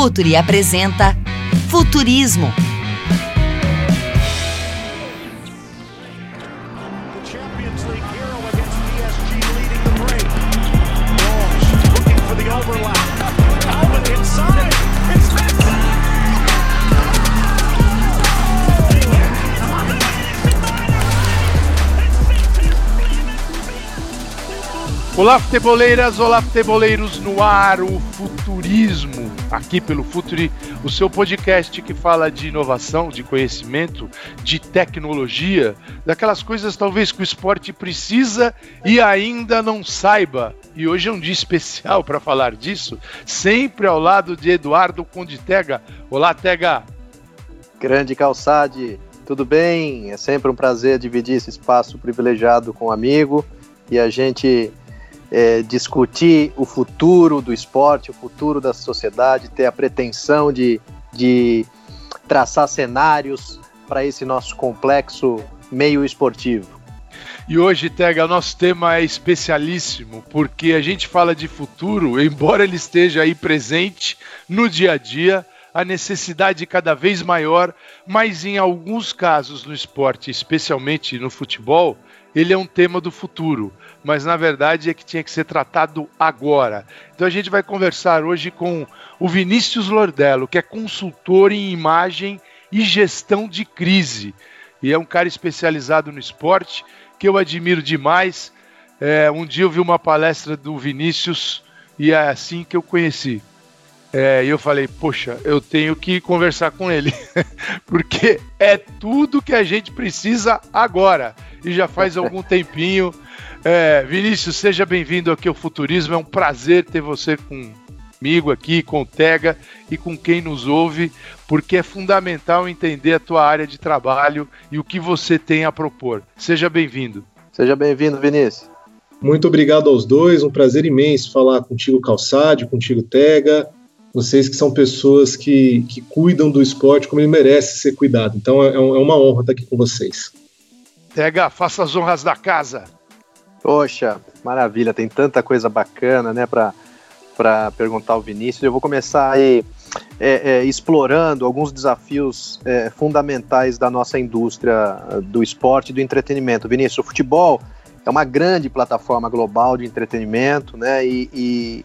Futuri apresenta Futurismo. Olá, futeboleiras, olá, futeboleiros no ar, o Futurismo, aqui pelo Futuri, o seu podcast que fala de inovação, de conhecimento, de tecnologia, daquelas coisas talvez que o esporte precisa e ainda não saiba. E hoje é um dia especial para falar disso, sempre ao lado de Eduardo Conditega. Olá, Tega! Grande Calçade, tudo bem? É sempre um prazer dividir esse espaço privilegiado com um amigo e a gente é, discutir o futuro do esporte, o futuro da sociedade, ter a pretensão de, de traçar cenários para esse nosso complexo meio esportivo. E hoje, Tega, o nosso tema é especialíssimo, porque a gente fala de futuro, embora ele esteja aí presente no dia a dia, a necessidade cada vez maior, mas em alguns casos no esporte, especialmente no futebol, ele é um tema do futuro, mas na verdade é que tinha que ser tratado agora. Então a gente vai conversar hoje com o Vinícius Lordello, que é consultor em imagem e gestão de crise. E é um cara especializado no esporte, que eu admiro demais. É, um dia eu vi uma palestra do Vinícius e é assim que eu conheci. É, e eu falei, poxa, eu tenho que conversar com ele, porque é tudo que a gente precisa agora. E já faz algum tempinho. É, Vinícius, seja bem-vindo aqui ao Futurismo. É um prazer ter você comigo aqui, com o Tega e com quem nos ouve, porque é fundamental entender a tua área de trabalho e o que você tem a propor. Seja bem-vindo. Seja bem-vindo, Vinícius. Muito obrigado aos dois, um prazer imenso falar contigo, Calçade, contigo, Tega vocês que são pessoas que, que cuidam do esporte como ele merece ser cuidado. Então é, é, é uma honra estar aqui com vocês. Tega, faça as honras da casa. Poxa, maravilha, tem tanta coisa bacana, né, para perguntar ao Vinícius. Eu vou começar aí é, é, explorando alguns desafios é, fundamentais da nossa indústria do esporte e do entretenimento. Vinícius, o futebol é uma grande plataforma global de entretenimento, né, e, e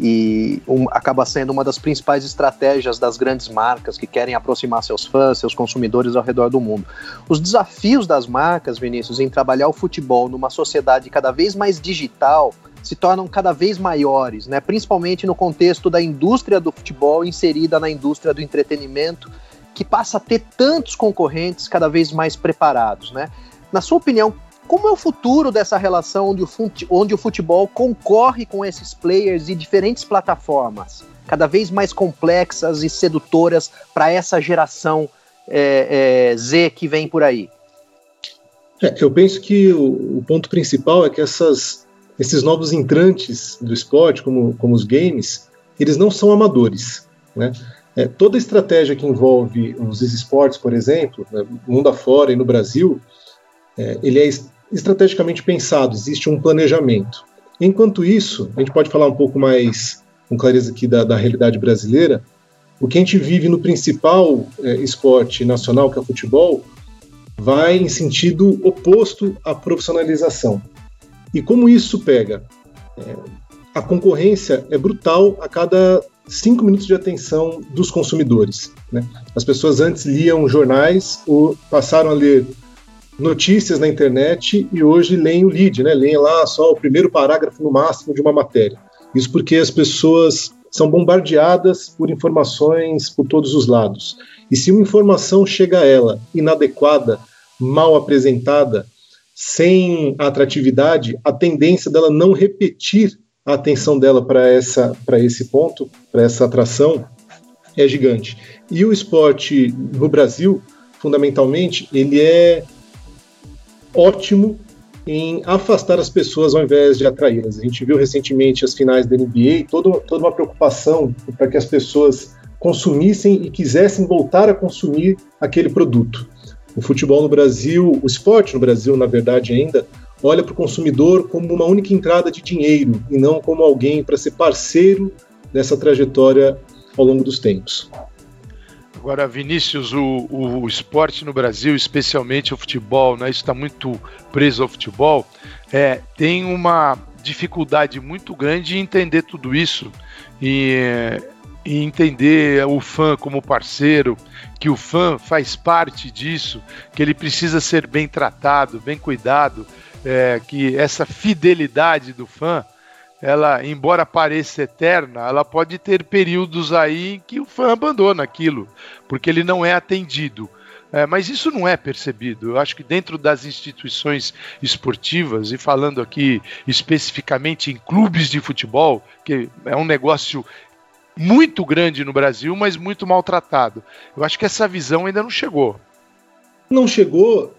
e um, acaba sendo uma das principais estratégias das grandes marcas que querem aproximar seus fãs, seus consumidores ao redor do mundo. Os desafios das marcas, Vinícius, em trabalhar o futebol numa sociedade cada vez mais digital se tornam cada vez maiores, né? principalmente no contexto da indústria do futebol inserida na indústria do entretenimento, que passa a ter tantos concorrentes cada vez mais preparados. Né? Na sua opinião, como é o futuro dessa relação onde o, onde o futebol concorre com esses players de diferentes plataformas, cada vez mais complexas e sedutoras para essa geração é, é, Z que vem por aí? É, eu penso que o, o, ponto principal é que essas, esses novos entrantes do esporte, como, como os games, eles não são amadores. Né? É, toda estratégia que envolve os esportes, por exemplo, né, mundo afora e no Brasil, é, ele é estrategicamente pensado, existe um planejamento. Enquanto isso, a gente pode falar um pouco mais com clareza aqui da, da realidade brasileira, o que a gente vive no principal é, esporte nacional, que é o futebol, vai em sentido oposto à profissionalização. E como isso pega? É, a concorrência é brutal a cada cinco minutos de atenção dos consumidores. Né? As pessoas antes liam jornais ou passaram a ler notícias na internet e hoje leem o lead, né? Leem lá só o primeiro parágrafo no máximo de uma matéria. Isso porque as pessoas são bombardeadas por informações por todos os lados. E se uma informação chega a ela inadequada, mal apresentada, sem atratividade, a tendência dela não repetir a atenção dela para essa para esse ponto, para essa atração é gigante. E o esporte no Brasil, fundamentalmente, ele é ótimo em afastar as pessoas ao invés de atraí-las. A gente viu recentemente as finais da NBA, toda, toda uma preocupação para que as pessoas consumissem e quisessem voltar a consumir aquele produto. O futebol no Brasil, o esporte no Brasil, na verdade, ainda olha para o consumidor como uma única entrada de dinheiro e não como alguém para ser parceiro dessa trajetória ao longo dos tempos. Agora, Vinícius, o, o, esporte no Brasil, especialmente o futebol, né, está muito preso ao futebol, é, tem uma dificuldade muito grande em entender tudo isso e, e entender o fã como parceiro, que o fã faz parte disso, que ele precisa ser bem tratado, bem cuidado, é, que essa fidelidade do fã ela, embora pareça eterna, ela pode ter períodos aí que o fã abandona aquilo, porque ele não é atendido. É, mas isso não é percebido. Eu acho que dentro das instituições esportivas, e falando aqui especificamente em clubes de futebol, que é um negócio muito grande no Brasil, mas muito maltratado. Eu acho que essa visão ainda não chegou. Não chegou,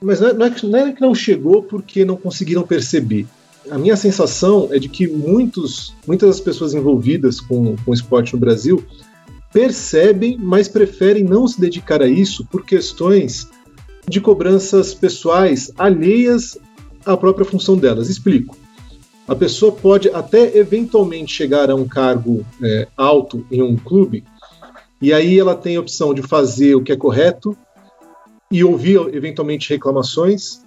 mas não é, não é que não chegou porque não conseguiram perceber a minha sensação é de que muitos, muitas das pessoas envolvidas com, com o esporte no Brasil percebem, mas preferem não se dedicar a isso por questões de cobranças pessoais alheias à própria função delas. Explico. A pessoa pode até eventualmente chegar a um cargo é, alto em um clube, e aí ela tem a opção de fazer o que é correto e ouvir eventualmente reclamações,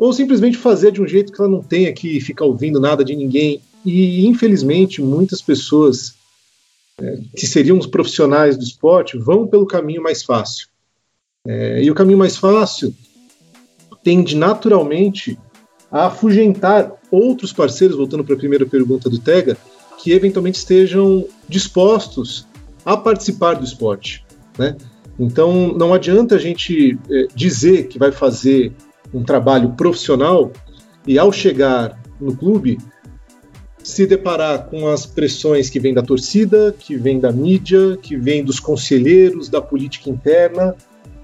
ou simplesmente fazer de um jeito que ela não tenha que ficar ouvindo nada de ninguém. E infelizmente muitas pessoas é, que seriam os profissionais do esporte vão pelo caminho mais fácil. É, e o caminho mais fácil tende naturalmente a afugentar outros parceiros, voltando para a primeira pergunta do Tega, que eventualmente estejam dispostos a participar do esporte. Né? Então, não adianta a gente é, dizer que vai fazer um trabalho profissional e ao chegar no clube se deparar com as pressões que vêm da torcida, que vêm da mídia, que vêm dos conselheiros, da política interna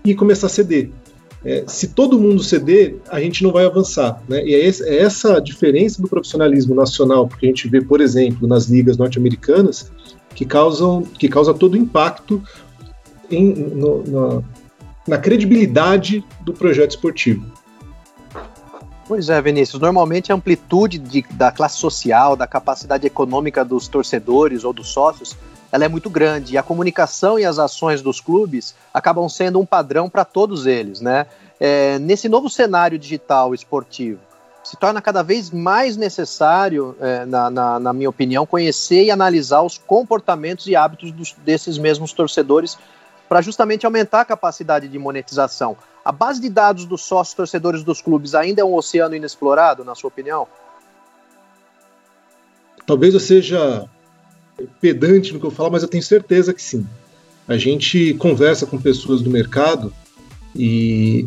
e começar a ceder. É, se todo mundo ceder, a gente não vai avançar. Né? E é, é essa a diferença do profissionalismo nacional, porque a gente vê, por exemplo, nas ligas norte-americanas, que causam que causa todo o impacto em, no, na, na credibilidade do projeto esportivo. Pois é, Vinícius. Normalmente a amplitude de, da classe social, da capacidade econômica dos torcedores ou dos sócios, ela é muito grande. E a comunicação e as ações dos clubes acabam sendo um padrão para todos eles, né? É, nesse novo cenário digital esportivo, se torna cada vez mais necessário, é, na, na, na, minha opinião, conhecer e analisar os comportamentos e hábitos dos, desses mesmos torcedores para justamente aumentar a capacidade de monetização. A base de dados dos sócios torcedores dos clubes ainda é um oceano inexplorado, na sua opinião? Talvez eu seja pedante no que eu falo, mas eu tenho certeza que sim. A gente conversa com pessoas do mercado e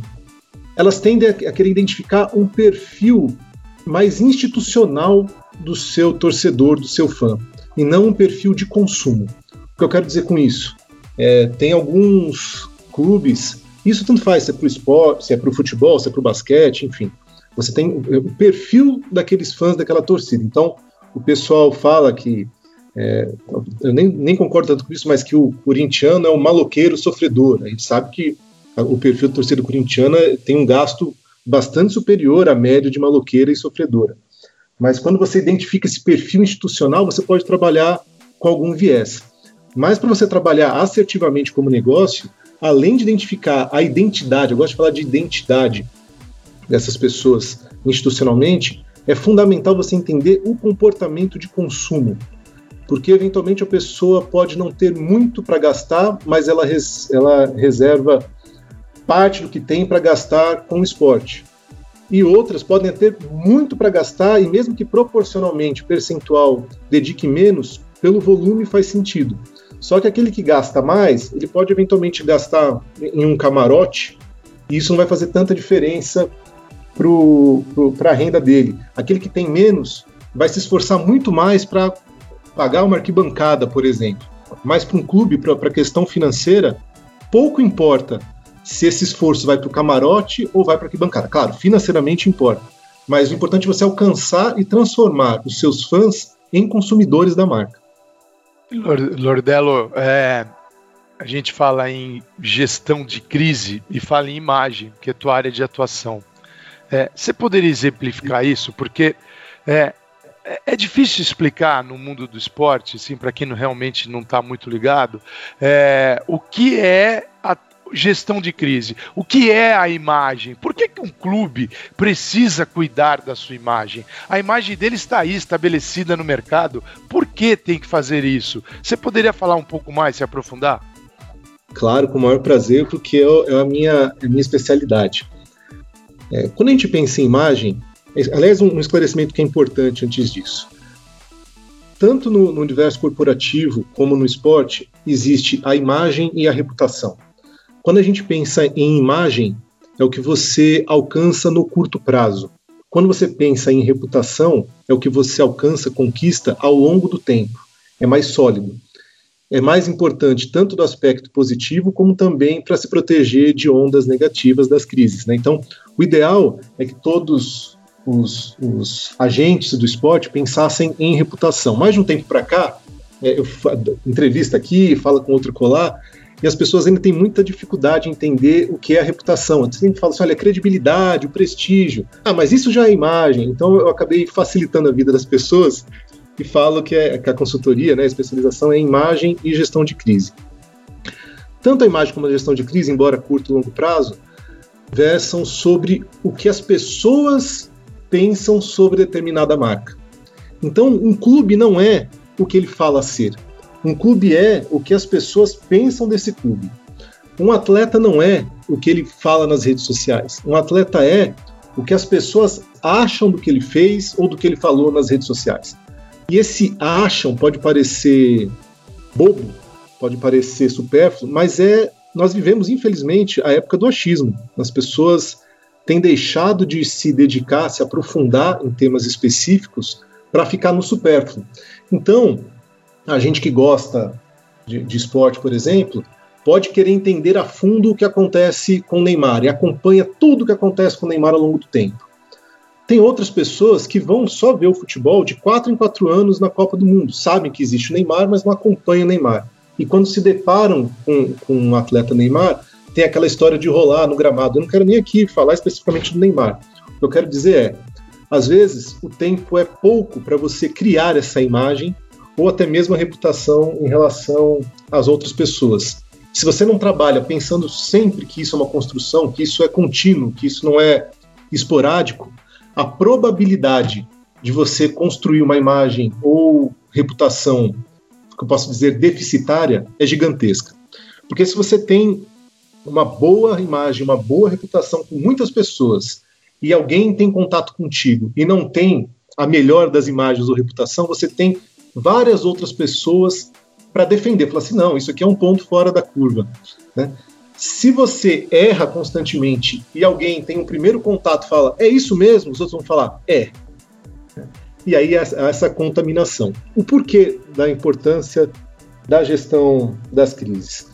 elas tendem a querer identificar um perfil mais institucional do seu torcedor, do seu fã, e não um perfil de consumo. O que eu quero dizer com isso? É, tem alguns clubes isso tanto faz se é para o esporte, se é para o futebol, se é para o basquete, enfim. Você tem o perfil daqueles fãs daquela torcida. Então, o pessoal fala que. É, eu nem, nem concordo tanto com isso, mas que o corintiano é um maloqueiro sofredor. A gente sabe que o perfil da torcida corintiana tem um gasto bastante superior à média de maloqueira e sofredora. Mas quando você identifica esse perfil institucional, você pode trabalhar com algum viés. Mas para você trabalhar assertivamente como negócio, além de identificar a identidade, eu gosto de falar de identidade dessas pessoas institucionalmente, é fundamental você entender o comportamento de consumo. Porque eventualmente a pessoa pode não ter muito para gastar, mas ela, res, ela reserva parte do que tem para gastar com o esporte. E outras podem ter muito para gastar, e mesmo que proporcionalmente, percentual, dedique menos, pelo volume faz sentido. Só que aquele que gasta mais, ele pode eventualmente gastar em um camarote e isso não vai fazer tanta diferença para a renda dele. Aquele que tem menos vai se esforçar muito mais para pagar uma arquibancada, por exemplo. Mas para um clube, para a questão financeira, pouco importa se esse esforço vai para o camarote ou vai para a arquibancada. Claro, financeiramente importa. Mas o importante é você alcançar e transformar os seus fãs em consumidores da marca. Lordello, é, a gente fala em gestão de crise e fala em imagem, que é tua área de atuação. É, você poderia exemplificar isso? Porque é, é, é difícil explicar no mundo do esporte, assim, para quem realmente não está muito ligado, é, o que é gestão de crise. O que é a imagem? Por que, que um clube precisa cuidar da sua imagem? A imagem dele está aí, estabelecida no mercado. Por que tem que fazer isso? Você poderia falar um pouco mais, se aprofundar? Claro, com o maior prazer, porque é, é a minha, é a minha especialidade. É, quando a gente pensa em imagem, aliás, um esclarecimento que é importante antes disso. Tanto no, no universo corporativo como no esporte, existe a imagem e a reputação. Quando a gente pensa em imagem, é o que você alcança no curto prazo. Quando você pensa em reputação, é o que você alcança, conquista ao longo do tempo. É mais sólido. É mais importante tanto do aspecto positivo como também para se proteger de ondas negativas das crises. Né? Então, o ideal é que todos os, os, agentes do esporte pensassem em reputação. Mais de um tempo para cá, é, eu entrevista aqui, fala com outro colar, e as pessoas ainda têm muita dificuldade em entender o que é a reputação. Você sempre fala assim, olha, a credibilidade, o prestígio. Ah, mas isso já é imagem. Então eu acabei facilitando a vida das pessoas e falo que, é, que a consultoria, né, a especialização é em imagem e gestão de crise. Tanto a imagem como a gestão de crise, embora curto e longo prazo, versam sobre o que as pessoas pensam sobre determinada marca. Então, um clube não é o que ele fala ser. Um clube é o que as pessoas pensam desse clube. Um atleta não é o que ele fala nas redes sociais. Um atleta é o que as pessoas acham do que ele fez ou do que ele falou nas redes sociais. E esse acham pode parecer bobo, pode parecer supérfluo, mas é nós vivemos infelizmente a época do achismo. As pessoas têm deixado de se dedicar, se aprofundar em temas específicos para ficar no supérfluo. Então, a gente que gosta de, de esporte, por exemplo, pode querer entender a fundo o que acontece com o Neymar e acompanha tudo o que acontece com o Neymar ao longo do tempo. Tem outras pessoas que vão só ver o futebol de quatro em quatro anos na Copa do Mundo, sabem que existe o Neymar, mas não acompanham o Neymar. E quando se deparam com, com um atleta Neymar, tem aquela história de rolar no gramado. Eu não quero nem aqui falar especificamente do Neymar. O que eu quero dizer é, às vezes o tempo é pouco para você criar essa imagem ou até mesmo a reputação em relação às outras pessoas. Se você não trabalha pensando sempre que isso é uma construção, que isso é contínuo, que isso não é esporádico, a probabilidade de você construir uma imagem ou reputação, que eu posso dizer, deficitária, é gigantesca. Porque se você tem uma boa imagem, uma boa reputação com muitas pessoas, e alguém tem contato contigo e não tem a melhor das imagens ou reputação, você tem várias outras pessoas para defender. Falar assim, não, isso aqui é um ponto fora da curva. Né? Se você erra constantemente e alguém tem um primeiro contato fala, é isso mesmo, os outros vão falar, é. E aí essa contaminação. O porquê da importância da gestão das crises?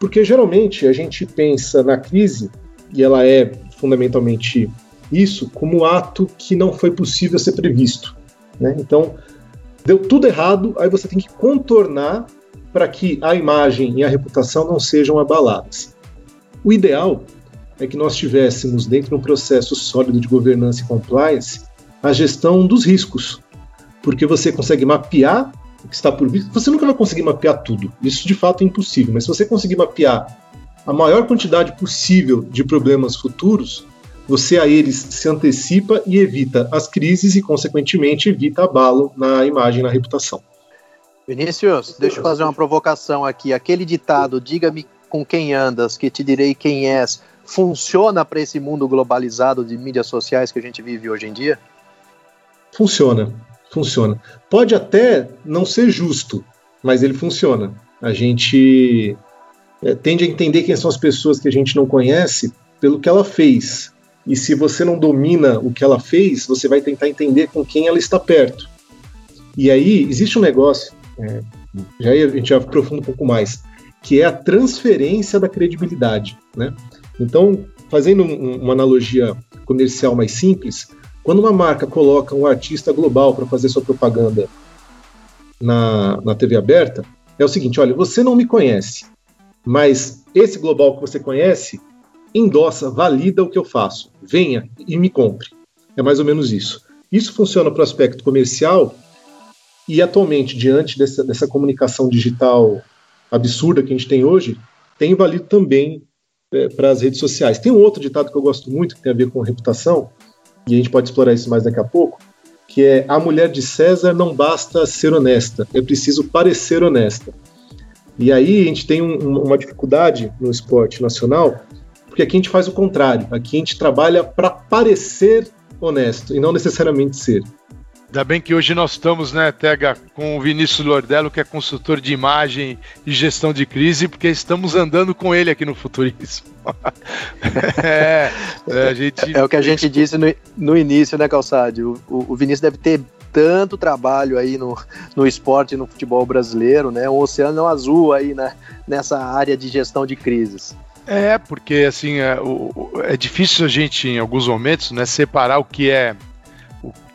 Porque geralmente a gente pensa na crise, e ela é fundamentalmente isso, como ato que não foi possível ser previsto. Né? Então, deu tudo errado, aí você tem que contornar para que a imagem e a reputação não sejam abaladas. O ideal é que nós tivéssemos, dentro de um processo sólido de governança e compliance, a gestão dos riscos, porque você consegue mapear o que está por vir. Você nunca vai conseguir mapear tudo, isso de fato é impossível, mas se você conseguir mapear a maior quantidade possível de problemas futuros, você a eles se antecipa e evita as crises e, consequentemente, evita abalo na imagem, na reputação. Vinícius, deixa eu fazer uma provocação aqui. Aquele ditado, diga-me com quem andas, que te direi quem és, funciona para esse mundo globalizado de mídias sociais que a gente vive hoje em dia? Funciona, funciona. Pode até não ser justo, mas ele funciona. A gente é, tende a entender quem são as pessoas que a gente não conhece pelo que ela fez, e se você não domina o que ela fez, você vai tentar entender com quem ela está perto. E aí existe um negócio, é, já a gente já aprofunda um pouco mais, que é a transferência da credibilidade. Né? Então, fazendo um, uma analogia comercial mais simples, quando uma marca coloca um artista global para fazer sua propaganda na, na TV aberta, é o seguinte: olha, você não me conhece, mas esse global que você conhece endossa, valida o que eu faço. Venha e me compre. É mais ou menos isso. isso funciona para o aspecto comercial e atualmente, diante dessa, dessa comunicação digital absurda que a gente tem hoje, tem valido também é, para as redes sociais. Tem um outro ditado que eu gosto muito, que tem a ver com reputação, e a gente pode explorar isso mais daqui a pouco, que é a mulher de César não basta ser honesta, é preciso parecer honesta. E aí a gente tem um, uma dificuldade no esporte nacional, porque aqui a gente faz o contrário, aqui a gente trabalha para parecer honesto e não necessariamente ser. Ainda bem que hoje nós estamos, né, Tega, com o Vinícius Lordello, que é consultor de imagem e gestão de crise, porque estamos andando com ele aqui no Futurismo. é, é, gente... é, o que a gente disse no, no início, né, Calçade? O, o, o, Vinícius deve ter tanto trabalho aí no, no esporte e no futebol brasileiro, né? Um oceano azul aí né, nessa área de gestão de crises. É, porque assim, é, o, é difícil a gente, em alguns momentos, né, separar o que é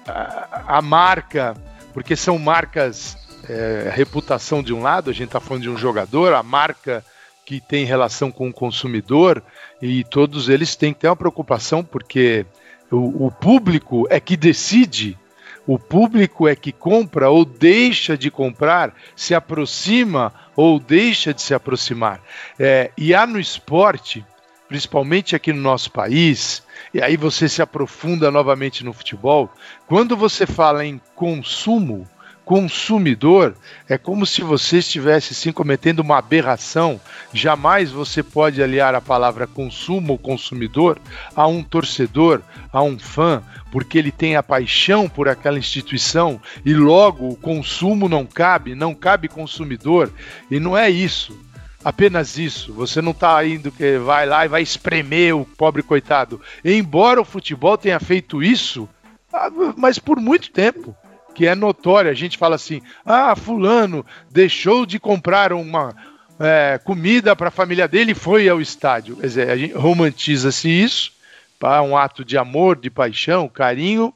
a, a marca, porque são marcas, é, reputação de um lado, a gente está falando de um jogador, a marca que tem relação com o consumidor, e todos eles têm que ter uma preocupação, porque o, o público é que decide o público é que compra ou deixa de comprar, se aproxima ou deixa de se aproximar. É, e há no esporte, principalmente aqui no nosso país, e aí você se aprofunda novamente no futebol. Quando você fala em consumo, consumidor, é como se você estivesse sim cometendo uma aberração. Jamais você pode aliar a palavra consumo ou consumidor a um torcedor, a um fã, porque ele tem a paixão por aquela instituição e logo o consumo não cabe, não cabe consumidor. E não é isso apenas isso. Você não está indo que vai lá e vai espremer o pobre coitado. Embora o futebol tenha feito isso, ah, mas por muito tempo, que é notório. A gente fala assim: ah, fulano deixou de comprar uma é, comida para a família dele e foi ao estádio. Quer dizer, romantiza-se isso para um ato de amor, de paixão, carinho.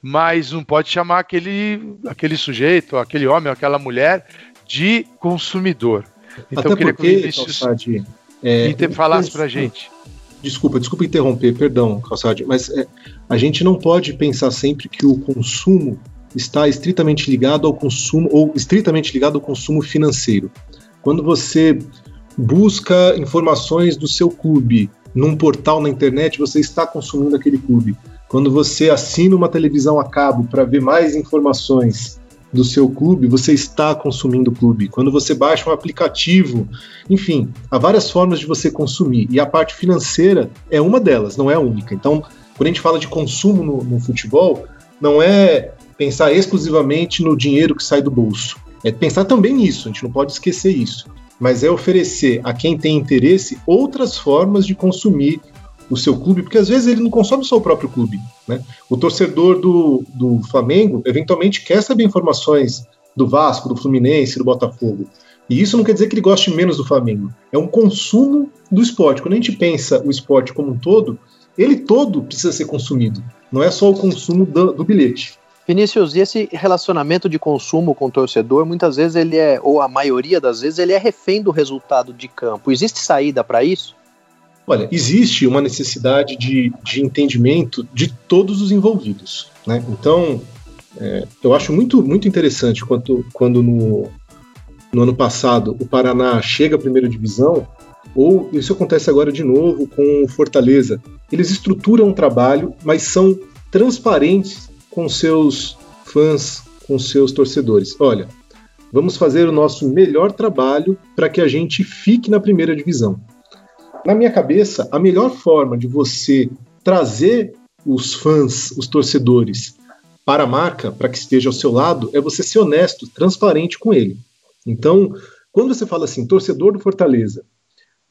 Mas não pode chamar aquele, aquele sujeito, aquele homem, aquela mulher de consumidor. Então Até eu queria porque, que o Vinícius Calçade, é, inter... falasse para gente. Desculpa, desculpa interromper, perdão, Calçade, mas é, a gente não pode pensar sempre que o consumo está estritamente ligado ao consumo, ou estritamente ligado ao consumo financeiro. Quando você busca informações do seu clube num portal na internet, você está consumindo aquele clube. Quando você assina uma televisão a cabo para ver mais informações do seu clube, você está consumindo o clube. Quando você baixa um aplicativo, enfim, há várias formas de você consumir. E a parte financeira é uma delas, não é a única. Então, quando a gente fala de consumo no, no futebol, não é pensar exclusivamente no dinheiro que sai do bolso. É pensar também nisso, a gente não pode esquecer isso. Mas é oferecer a quem tem interesse outras formas de consumir o seu clube, porque às vezes ele não consome só o próprio clube. Né? O torcedor do, do Flamengo eventualmente quer saber informações do Vasco, do Fluminense, do Botafogo. E isso não quer dizer que ele goste menos do Flamengo. É um consumo do esporte. Quando a gente pensa o esporte como um todo, ele todo precisa ser consumido. Não é só o consumo do, do bilhete. Vinícius, e esse relacionamento de consumo com o torcedor, muitas vezes ele é, ou a maioria das vezes, ele é refém do resultado de campo. Existe saída para isso? Olha, existe uma necessidade de, de entendimento de todos os envolvidos. Né? Então, é, eu acho muito, muito interessante quando, quando no, no ano passado o Paraná chega à primeira divisão, ou isso acontece agora de novo com o Fortaleza. Eles estruturam um trabalho, mas são transparentes com seus fãs, com seus torcedores. Olha, vamos fazer o nosso melhor trabalho para que a gente fique na primeira divisão. Na minha cabeça, a melhor forma de você trazer os fãs, os torcedores, para a marca, para que esteja ao seu lado, é você ser honesto, transparente com ele. Então, quando você fala assim, torcedor do Fortaleza,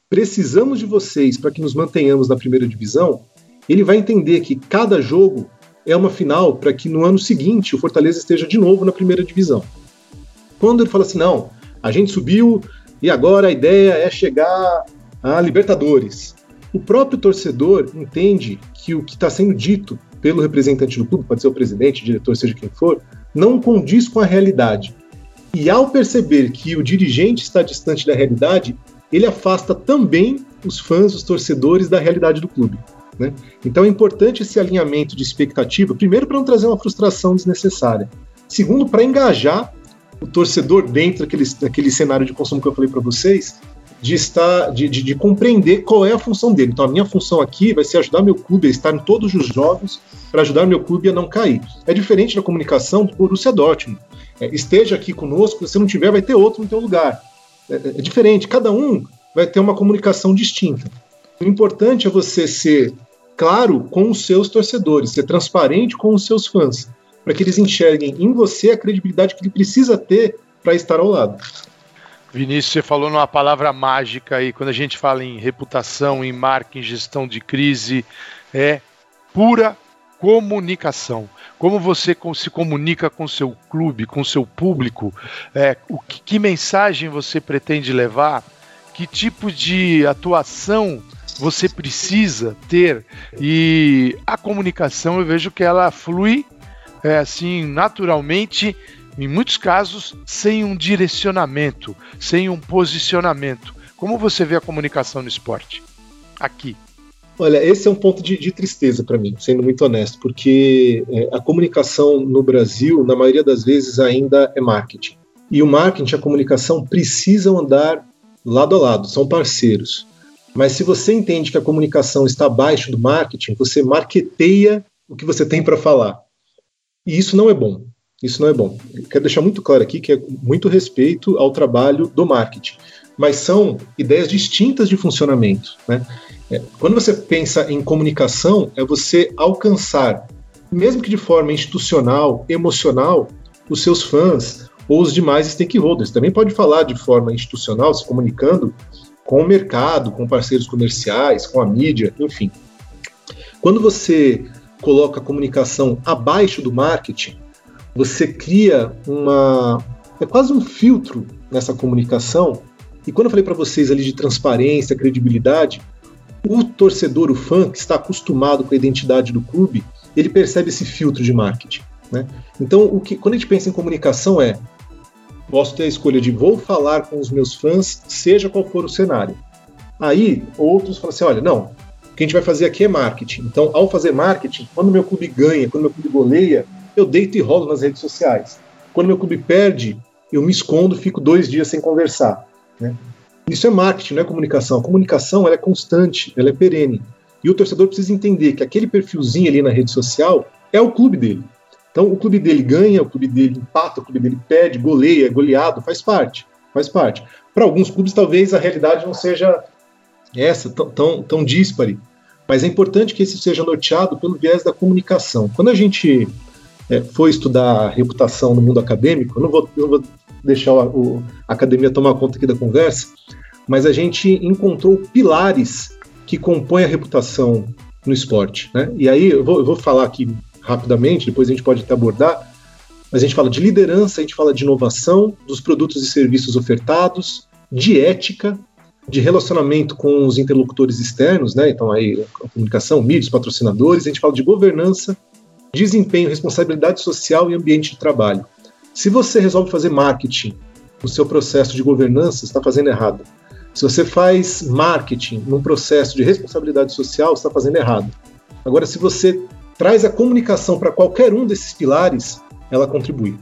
precisamos de vocês para que nos mantenhamos na primeira divisão, ele vai entender que cada jogo é uma final para que no ano seguinte o Fortaleza esteja de novo na primeira divisão. Quando ele fala assim, não, a gente subiu e agora a ideia é chegar a Libertadores. O próprio torcedor entende que o que está sendo dito pelo representante do clube, pode ser o presidente, o diretor, seja quem for, não condiz com a realidade. E ao perceber que o dirigente está distante da realidade, ele afasta também os fãs, os torcedores da realidade do clube. Né? Então é importante esse alinhamento de expectativa, primeiro para não trazer uma frustração desnecessária, segundo para engajar o torcedor dentro daquele, daquele cenário de consumo que eu falei para vocês, de estar, de, de, de, compreender qual é a função dele. Então a minha função aqui vai ser ajudar meu clube a estar em todos os jogos para ajudar meu clube a não cair. É diferente da comunicação do Borussia Dortmund. É, esteja aqui conosco, se não tiver, vai ter outro no teu lugar. É, é, é diferente, cada um vai ter uma comunicação distinta. O importante é você ser claro com os seus torcedores, ser transparente com os seus fãs, para que eles enxerguem em você a credibilidade que ele precisa ter para estar ao lado. Vinícius, você falou numa palavra mágica aí, quando a gente fala em reputação, em marca, em gestão de crise, é pura comunicação. Como você se comunica com seu clube, com seu público, é, o que, que mensagem você pretende levar, que tipo de atuação você precisa ter e a comunicação eu vejo que ela flui é, assim naturalmente em muitos casos sem um direcionamento, sem um posicionamento. Como você vê a comunicação no esporte? Aqui. Olha, esse é um ponto de, de tristeza para mim, sendo muito honesto, porque é, a comunicação no Brasil, na maioria das vezes, ainda é marketing. E o marketing e a comunicação precisam andar lado a lado, são parceiros. Mas se você entende que a comunicação está abaixo do marketing, você marketeia o que você tem para falar. E isso não é bom. Isso não é bom. quero deixar muito claro aqui que é muito respeito ao trabalho do marketing, mas são ideias distintas de funcionamento. Né? É, quando você pensa em comunicação, é você alcançar, mesmo que de forma institucional, emocional, os seus fãs ou os demais stakeholders. Também pode falar de forma institucional, se comunicando com o mercado, com parceiros comerciais, com a mídia, enfim. Quando você coloca a comunicação abaixo do marketing, você cria uma. É quase um filtro nessa comunicação. E quando eu falei para vocês ali de transparência, credibilidade, o torcedor, o fã, que está acostumado com a identidade do clube, ele percebe esse filtro de marketing. Né? Então, o que, quando a gente pensa em comunicação, é posso ter a escolha de vou falar com os meus fãs, seja qual for o cenário. Aí, outros falam assim: olha, não, o que a gente vai fazer aqui é marketing. Então, ao fazer marketing, quando meu clube ganha, quando meu clube goleia, eu deito e rolo nas redes sociais. Quando meu clube perde, eu me escondo, fico dois dias sem conversar. Né? Isso é marketing, não é comunicação. A comunicação é constante, ela é perene. E o torcedor precisa entender que aquele perfilzinho ali na rede social é o clube dele. Então, o clube dele ganha, o clube dele empata, o clube dele perde, goleia, é goleado, faz parte. Faz parte. Para alguns clubes, talvez a realidade não seja essa, tão, tão, tão díspare. Mas é importante que isso seja norteado pelo viés da comunicação. Quando a gente é, foi estudar reputação no mundo acadêmico, eu não vou, não vou deixar o, a academia tomar conta aqui da conversa, mas a gente encontrou pilares que compõem a reputação no esporte. Né? E aí eu vou, eu vou falar aqui rapidamente, depois a gente pode até abordar, mas a gente fala de liderança, a gente fala de inovação, dos produtos e serviços ofertados, de ética, de relacionamento com os interlocutores externos, né? Então aí a comunicação, mídias, patrocinadores, a gente fala de governança, desempenho, responsabilidade social e ambiente de trabalho. Se você resolve fazer marketing no seu processo de governança, está fazendo errado. Se você faz marketing num processo de responsabilidade social, está fazendo errado. Agora, se você traz a comunicação para qualquer um desses pilares, ela contribui.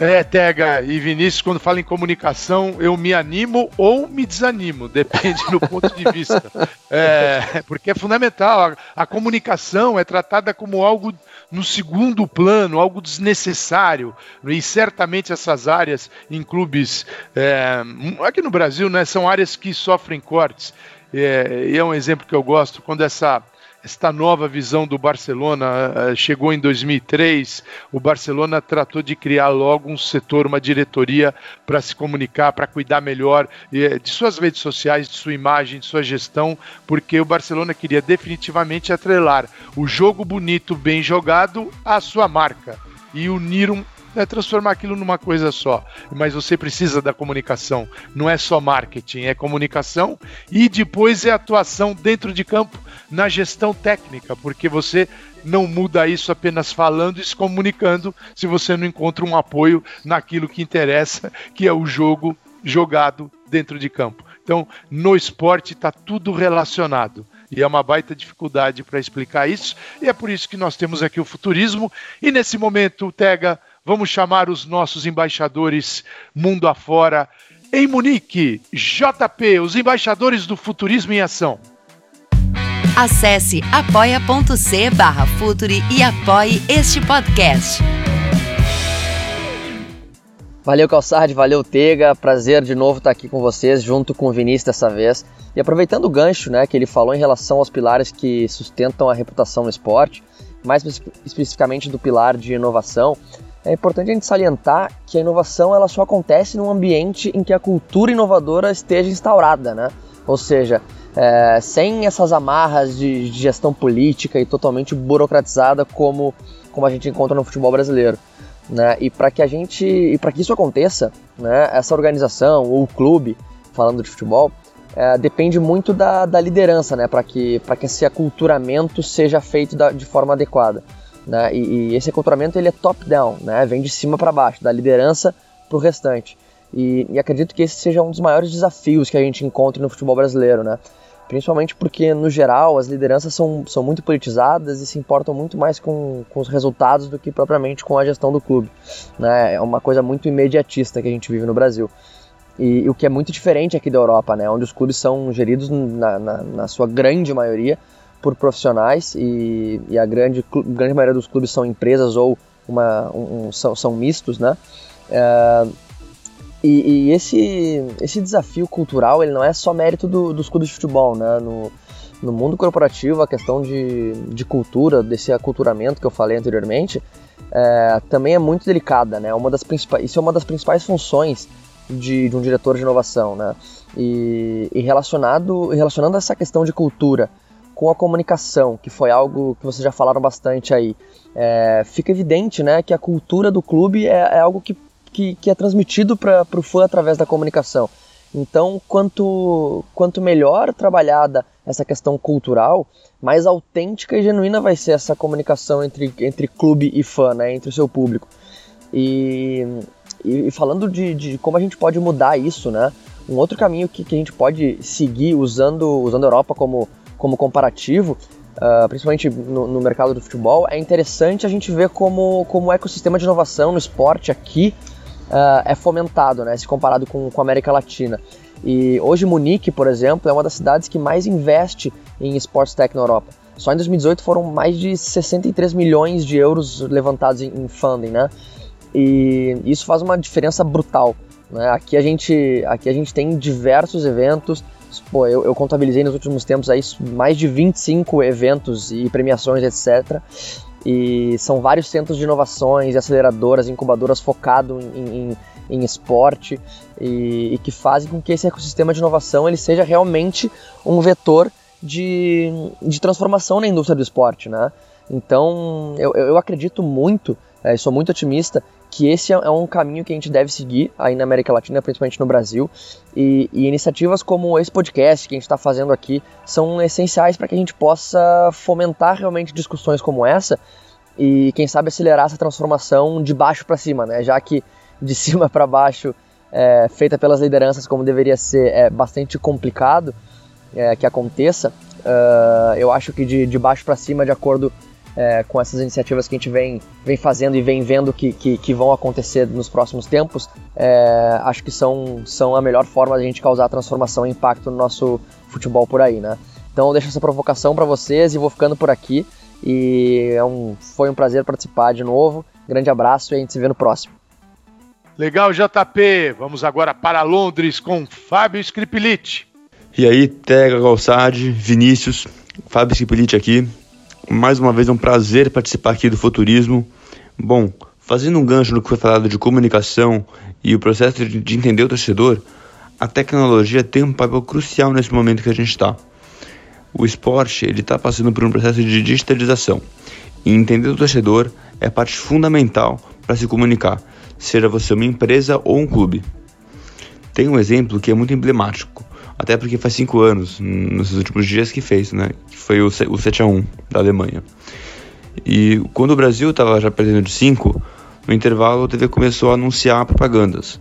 É, Tega e Vinícius, quando fala em comunicação, eu me animo ou me desanimo, depende do ponto de vista. É, porque é fundamental. A, a, comunicação é tratada como algo no segundo plano, algo desnecessário. E certamente essas áreas em clubes, é, aqui no Brasil, né, são áreas que sofrem cortes. É, e é um exemplo que eu gosto, quando essa esta nova visão do Barcelona eh, chegou em 2003. O Barcelona tratou de criar logo um setor, uma diretoria para se comunicar, para cuidar melhor eh, de suas redes sociais, de sua imagem, de sua gestão, porque o Barcelona queria definitivamente atrelar o jogo bonito, bem jogado, à sua marca e unir um, é transformar aquilo numa coisa só. Mas você precisa da comunicação. Não é só marketing, é comunicação e depois é atuação dentro de campo na gestão técnica, porque você não muda isso apenas falando e se comunicando se você não encontra um apoio naquilo que interessa, que é o jogo jogado dentro de campo. Então, no esporte está tudo relacionado. e é uma baita dificuldade para explicar isso, e é por isso que nós temos aqui o futurismo. E nesse momento, Tega, vamos chamar os nossos embaixadores mundo afora em Munique, JP, os embaixadores do futurismo em ação. Acesse apoia.c barra Futuri e apoie este podcast. Valeu, Calçade, valeu, Tega. Prazer de novo estar aqui com vocês, junto com o Vinícius dessa vez. E aproveitando o gancho né, que ele falou em relação aos pilares que sustentam a reputação no esporte, mais especificamente do pilar de inovação, é importante a gente salientar que a inovação ela só acontece num ambiente em que a cultura inovadora esteja instaurada, né? Ou seja, é, sem essas amarras de, gestão política e totalmente burocratizada como, como a gente encontra no futebol brasileiro. Né? E para que a gente, e para que isso aconteça, né, essa organização ou clube, falando de futebol, é, depende muito da, da liderança, né, para que, que esse aculturamento seja feito da, de forma adequada. Né? E, e, esse aculturamento ele é top-down, né? vem de cima para baixo, da liderança para o restante. E, e, acredito que esse seja um dos maiores desafios que a gente encontra no futebol brasileiro, né? Principalmente porque, no geral, as lideranças são, são muito politizadas e se importam muito mais com, com os resultados do que propriamente com a gestão do clube. Né? É uma coisa muito imediatista que a gente vive no Brasil. E, e o que é muito diferente aqui da Europa, né? onde os clubes são geridos, na, na, na sua grande maioria, por profissionais e, e a grande, grande maioria dos clubes são empresas ou uma, um, são, são mistos, né? É, e, e, esse, esse desafio cultural ele não é só mérito do, dos clubes de futebol, né? No, no mundo corporativo, a questão de, de cultura, desse aculturamento que eu falei anteriormente, é, também é muito delicada, né? Uma das principais, isso é uma das principais funções de, de um diretor de inovação, né? E, e relacionado, relacionando essa questão de cultura com a comunicação, que foi algo que vocês já falaram bastante aí, é, fica evidente né, que a cultura do clube é, é algo que, que, que, é transmitido para o fã através da comunicação. Então, quanto, quanto melhor trabalhada essa questão cultural, mais autêntica e genuína vai ser essa comunicação entre, entre clube e fã, né, entre o seu público. E, e, falando de, de, como a gente pode mudar isso, né, um outro caminho que, que a gente pode seguir usando, usando a Europa como como comparativo, uh, principalmente no, no, mercado do futebol, é interessante a gente ver como, como o ecossistema de inovação no esporte aqui uh, é fomentado, né, se comparado com, com a América Latina. E hoje Munique, por exemplo, é uma das cidades que mais investe em Sports Tech na Europa. Só em 2018 foram mais de 63 milhões de euros levantados em, em funding, né? E isso faz uma diferença brutal. Né? Aqui, a gente, aqui a gente tem diversos eventos, Pô, eu, eu, contabilizei nos últimos tempos aí mais de 25 eventos e premiações, etc. E são vários centros de inovações, aceleradoras, incubadoras focado em, em, em esporte e, e, que fazem com que esse ecossistema de inovação ele seja realmente um vetor de, de transformação na indústria do esporte, né? Então, eu, eu acredito muito, é, sou muito otimista que esse é um caminho que a gente deve seguir aí na América Latina, principalmente no Brasil. E, e iniciativas como esse podcast que a gente está fazendo aqui são essenciais para que a gente possa fomentar realmente discussões como essa e, quem sabe, acelerar essa transformação de baixo para cima, né? Já que de cima para baixo, é, feita pelas lideranças como deveria ser, é bastante complicado é, que aconteça. Uh, eu acho que de, de baixo para cima, de acordo é, com essas iniciativas que a gente vem, vem fazendo e vem vendo que, que, que vão acontecer nos próximos tempos, é, acho que são, são a melhor forma de a gente causar transformação e impacto no nosso futebol por aí, né? Então eu deixo essa provocação para vocês e vou ficando por aqui. E é um, foi um prazer participar de novo. Grande abraço e a gente se vê no próximo. Legal, JP. Vamos agora para Londres com Fábio Skripilite. E aí, Tega Galsardi, Vinícius, Fábio Skripilite aqui. Mais uma vez é um prazer participar aqui do Futurismo. Bom, fazendo um gancho no que foi falado de comunicação e o processo de entender o torcedor, a tecnologia tem um papel crucial nesse momento que a gente está. O esporte ele está passando por um processo de digitalização e entender o torcedor é parte fundamental para se comunicar, seja você uma empresa ou um clube. Tem um exemplo que é muito emblemático. Até porque faz cinco anos, nos últimos dias que fez, né? Foi o, 7 a 1 da Alemanha. E quando o Brasil estava já perdendo de 5, no intervalo a TV começou a anunciar propagandas.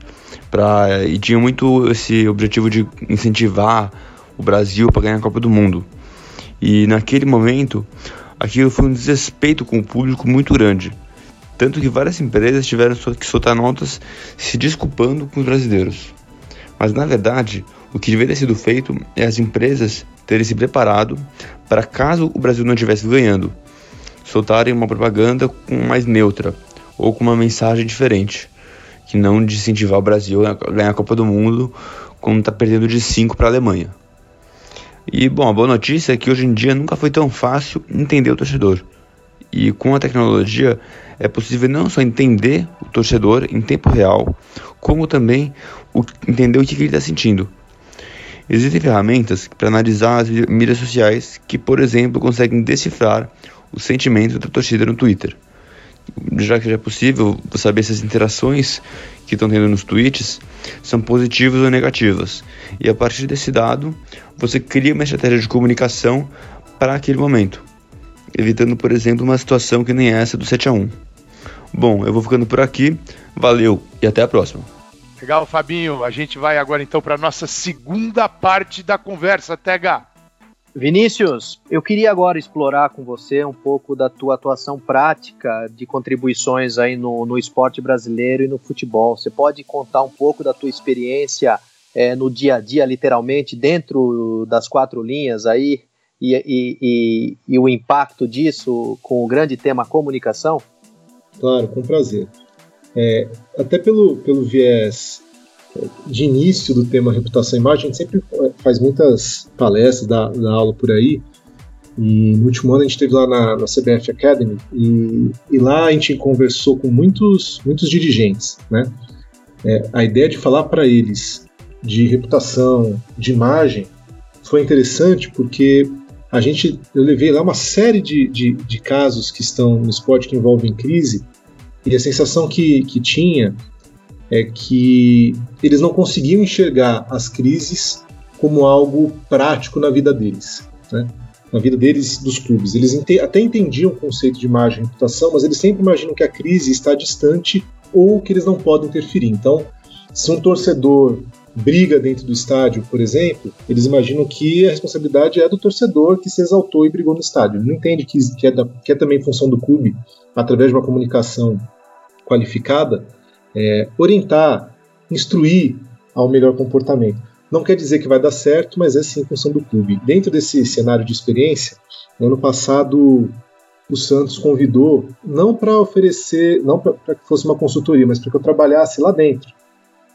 Pra, e tinha muito esse objetivo de incentivar o Brasil para ganhar a Copa do Mundo. E naquele momento, aquilo foi um desrespeito com o público muito grande. Tanto que várias empresas tiveram que soltar notas se desculpando com os brasileiros. Mas na verdade, o que deveria ter sido feito é as empresas terem se preparado para caso o Brasil não estivesse ganhando, soltarem uma propaganda mais neutra ou com uma mensagem diferente, que não de incentivar o Brasil a ganhar a Copa do Mundo quando está perdendo de 5 para a Alemanha. E bom, a boa notícia é que hoje em dia nunca foi tão fácil entender o torcedor. E com a tecnologia é possível não só entender o torcedor em tempo real, como também o, entender o que ele está sentindo. Existem ferramentas para analisar as mídias sociais que, por exemplo, conseguem decifrar o sentimento da torcida no Twitter. Já que já é possível saber se as interações que estão tendo nos tweets são positivas ou negativas. E a partir desse dado, você cria uma estratégia de comunicação para aquele momento, evitando, por exemplo, uma situação que nem essa do 7 a 1. Bom, eu vou ficando por aqui. Valeu e até a próxima. Legal, Fabinho. A gente vai agora então para a nossa segunda parte da conversa, Tega. Vinícius, eu queria agora explorar com você um pouco da tua atuação prática de contribuições aí no, no esporte brasileiro e no futebol. Você pode contar um pouco da tua experiência é, no dia a dia, literalmente, dentro das quatro linhas aí e, e, e, e o impacto disso com o grande tema comunicação? Claro, com prazer. É, até pelo, pelo viés de início do tema reputação e imagem, a gente sempre faz muitas palestras, dá aula por aí. E no último ano a gente esteve lá na, na CBF Academy e, e, lá a gente conversou com muitos, muitos dirigentes. Né? É, a ideia de falar para eles de reputação, de imagem, foi interessante porque a gente, eu levei lá uma série de, de, de casos que estão no esporte que envolvem crise e a sensação que, que tinha é que eles não conseguiam enxergar as crises como algo prático na vida deles, né? na vida deles, dos clubes. Eles ente até entendiam o conceito de imagem e reputação, mas eles sempre imaginam que a crise está distante ou que eles não podem interferir. Então, se um torcedor briga dentro do estádio, por exemplo, eles imaginam que a responsabilidade é do torcedor que se exaltou e brigou no estádio. Ele não entende que, que, é, da, que é também função do clube, através de uma comunicação qualificada, é, orientar, instruir ao melhor comportamento. Não quer dizer que vai dar certo, mas é sim função do clube. Dentro desse cenário de experiência, no ano passado o Santos convidou, não para oferecer, não para que fosse uma consultoria, mas para que eu trabalhasse lá dentro,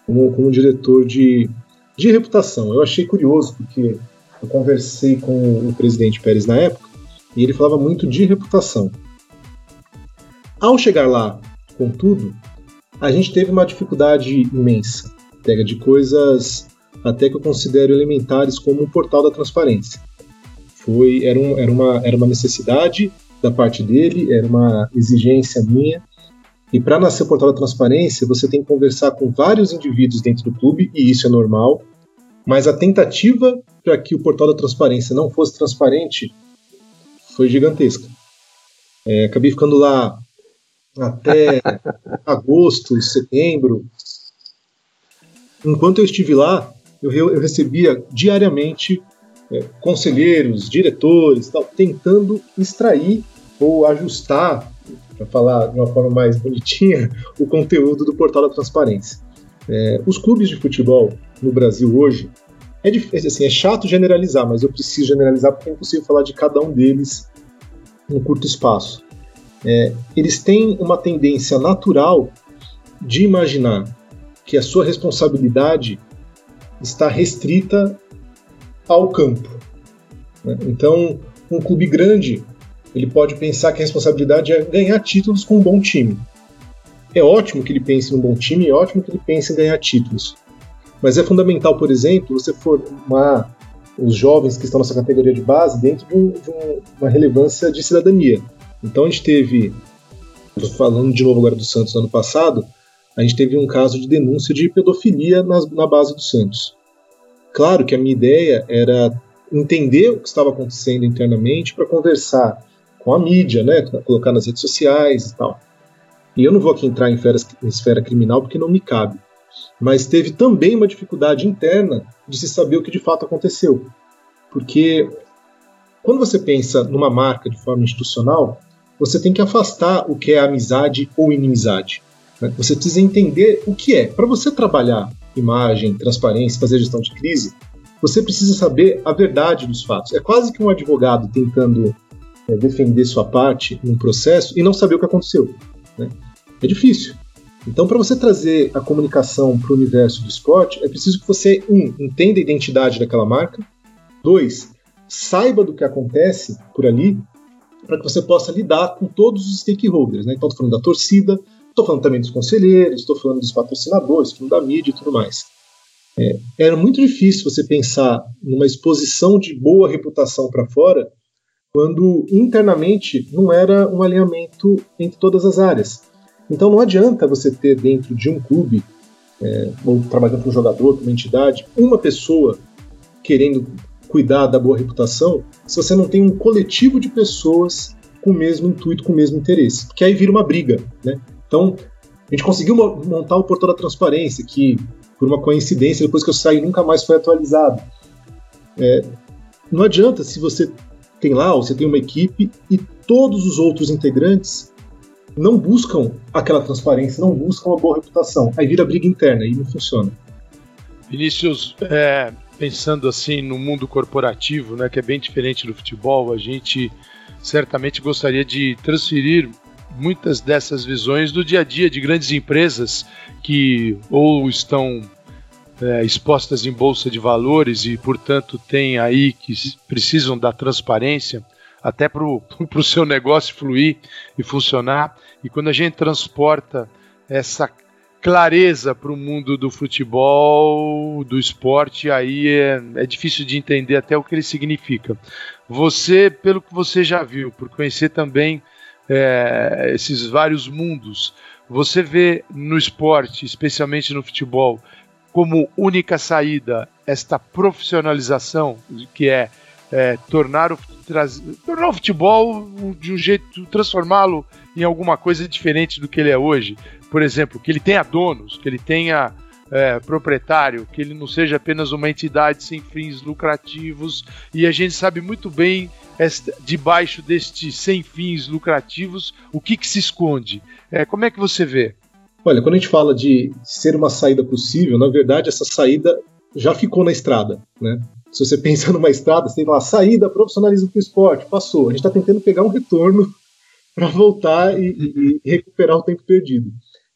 como, como diretor de, de reputação. Eu achei curioso, porque eu conversei com o presidente Pérez na época, e ele falava muito de reputação. Ao chegar lá Contudo, a gente teve uma dificuldade imensa, pega de coisas até que eu considero elementares como o portal da transparência. Foi, era, um, era, uma, era uma necessidade da parte dele, era uma exigência minha. E para nascer o portal da transparência, você tem que conversar com vários indivíduos dentro do clube, e isso é normal. Mas a tentativa para que o portal da transparência não fosse transparente foi gigantesca. É, acabei ficando lá até agosto, setembro. Enquanto eu estive lá, eu, eu recebia diariamente é, conselheiros, diretores, tal, tentando extrair ou ajustar, para falar de uma forma mais bonitinha, o conteúdo do portal da transparência. É, os clubes de futebol no Brasil hoje é, assim, é chato generalizar, mas eu preciso generalizar porque é impossível falar de cada um deles num curto espaço é, eles têm uma tendência natural de imaginar que a sua responsabilidade está restrita ao campo. Né? Então, um clube grande ele pode pensar que a responsabilidade é ganhar títulos com um bom time. É ótimo que ele pense num bom time, é ótimo que ele pense em ganhar títulos. Mas é fundamental, por exemplo, você formar os jovens que estão nessa categoria de base dentro de, um, de um, uma relevância de cidadania. Então a gente teve, falando de novo agora do Santos ano passado, a gente teve um caso de denúncia de pedofilia na, na base do Santos. Claro que a minha ideia era entender o que estava acontecendo internamente para conversar com a mídia, né, colocar nas redes sociais e tal. E eu não vou aqui entrar em, esfera, em esfera criminal porque não me cabe. Mas teve também uma dificuldade interna de se saber o que de fato aconteceu. Porque quando você pensa numa marca de forma institucional, você tem que afastar o que é amizade ou inimizade. Né? Você precisa entender o que é. Para você trabalhar imagem, transparência, fazer gestão de crise, você precisa saber a verdade dos fatos. É quase que um advogado tentando é, defender sua parte num processo e não saber o que aconteceu. Né? É difícil. Então, para você trazer a comunicação para o universo do esporte, é preciso que você, um, entenda a identidade daquela marca, dois, saiba do que acontece por ali, para que você possa lidar com todos os stakeholders. Né? Então, estou falando da torcida, estou falando também dos conselheiros, estou falando dos patrocinadores, estou falando da mídia e tudo mais. É, era muito difícil você pensar numa exposição de boa reputação para fora quando internamente não era um alinhamento entre todas as áreas. Então não adianta você ter dentro de um clube, é, ou trabalhando com um jogador, com uma entidade, uma pessoa querendo cuidar da boa reputação, se você não tem um coletivo de pessoas com o mesmo intuito, com o mesmo interesse. Porque aí vira uma briga. Né? Então, a gente conseguiu montar o portal da transparência, que, por uma coincidência, depois que eu saí, nunca mais foi atualizado. É, não adianta se você tem lá, ou você tem uma equipe e todos os outros integrantes não buscam aquela transparência, não buscam uma boa reputação. Aí vira briga interna e não funciona. Vinícius, é, pensando assim no mundo corporativo, né, que é bem diferente do futebol, a gente certamente gostaria de transferir muitas dessas visões do dia a dia de grandes empresas que ou estão é, expostas em bolsa de valores e, portanto, têm aí que precisam da transparência até para o seu negócio fluir e funcionar. E quando a gente transporta essa clareza para o mundo do futebol, do esporte, aí é, é, difícil de entender até o que ele significa. Você, pelo que você já viu, por conhecer também é, esses vários mundos, você vê no esporte, especialmente no futebol, como única saída esta profissionalização, que é é, tornar, o, tornar o futebol de um jeito, transformá-lo em alguma coisa diferente do que ele é hoje. Por exemplo, que ele tenha donos, que ele tenha é, proprietário, que ele não seja apenas uma entidade sem fins lucrativos. E a gente sabe muito bem, debaixo destes sem fins lucrativos, o que, que se esconde. É, como é que você vê? Olha, quando a gente fala de ser uma saída possível, na verdade essa saída já ficou na estrada, né? Se você pensa numa estrada, você tem lá, saída, profissionalismo para o esporte, passou. A gente está tentando pegar um retorno para voltar e, e, recuperar o tempo perdido.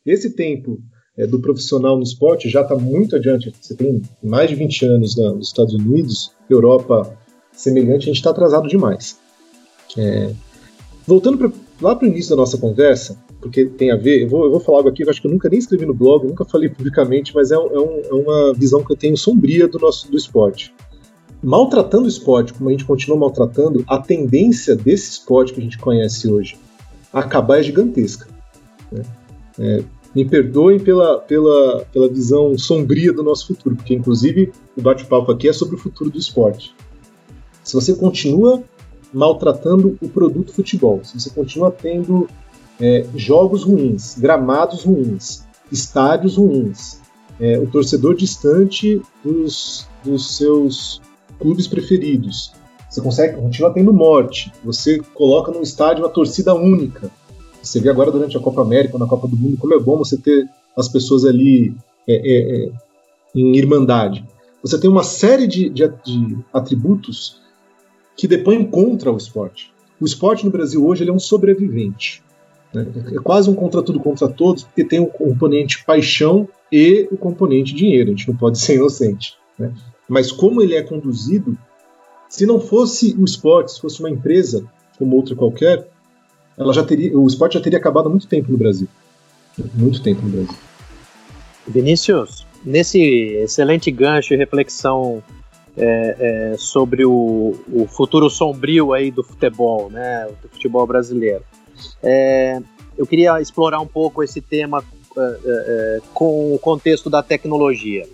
Esse tempo é, do profissional no esporte já está muito adiante. Você tem mais de 20 anos na, nos Estados Unidos, Europa semelhante, a gente está atrasado demais. É, voltando pra, lá para o início da nossa conversa, porque tem a ver, eu vou, eu vou falar algo aqui que eu acho que eu nunca nem escrevi no blog, nunca falei publicamente, mas é, é, um, é uma visão que eu tenho sombria do nosso do esporte maltratando o esporte, como a gente continua maltratando, a tendência desse esporte que a gente conhece hoje acabar é gigantesca. Né? É, me perdoem pela, pela, pela visão sombria do nosso futuro, porque inclusive o bate-papo aqui é sobre o futuro do esporte. Se você continua maltratando o produto futebol, se você continua tendo é, jogos ruins, gramados ruins, estádios ruins, é, o torcedor distante dos, dos seus clubes preferidos. Você consegue continuar tendo morte. Você coloca num estádio uma torcida única. Você vê agora durante a Copa América, na Copa do Mundo, como é bom você ter as pessoas ali é, é, é, em irmandade. Você tem uma série de, de, de atributos que depõem contra o esporte. O esporte no Brasil hoje ele é um sobrevivente. Né? É quase um contra tudo contra todos, porque tem o componente paixão e o componente dinheiro. A gente não pode ser inocente. Né? Mas como ele é conduzido, se não fosse o esporte, se fosse uma empresa como outra qualquer, ela já teria, o esporte já teria acabado há muito tempo no Brasil. Muito tempo no Brasil. Vinícius, nesse excelente gancho e reflexão é, é, sobre o, o, futuro sombrio aí do futebol, né, do futebol brasileiro, é, eu queria explorar um pouco esse tema é, é, é, com o contexto da tecnologia.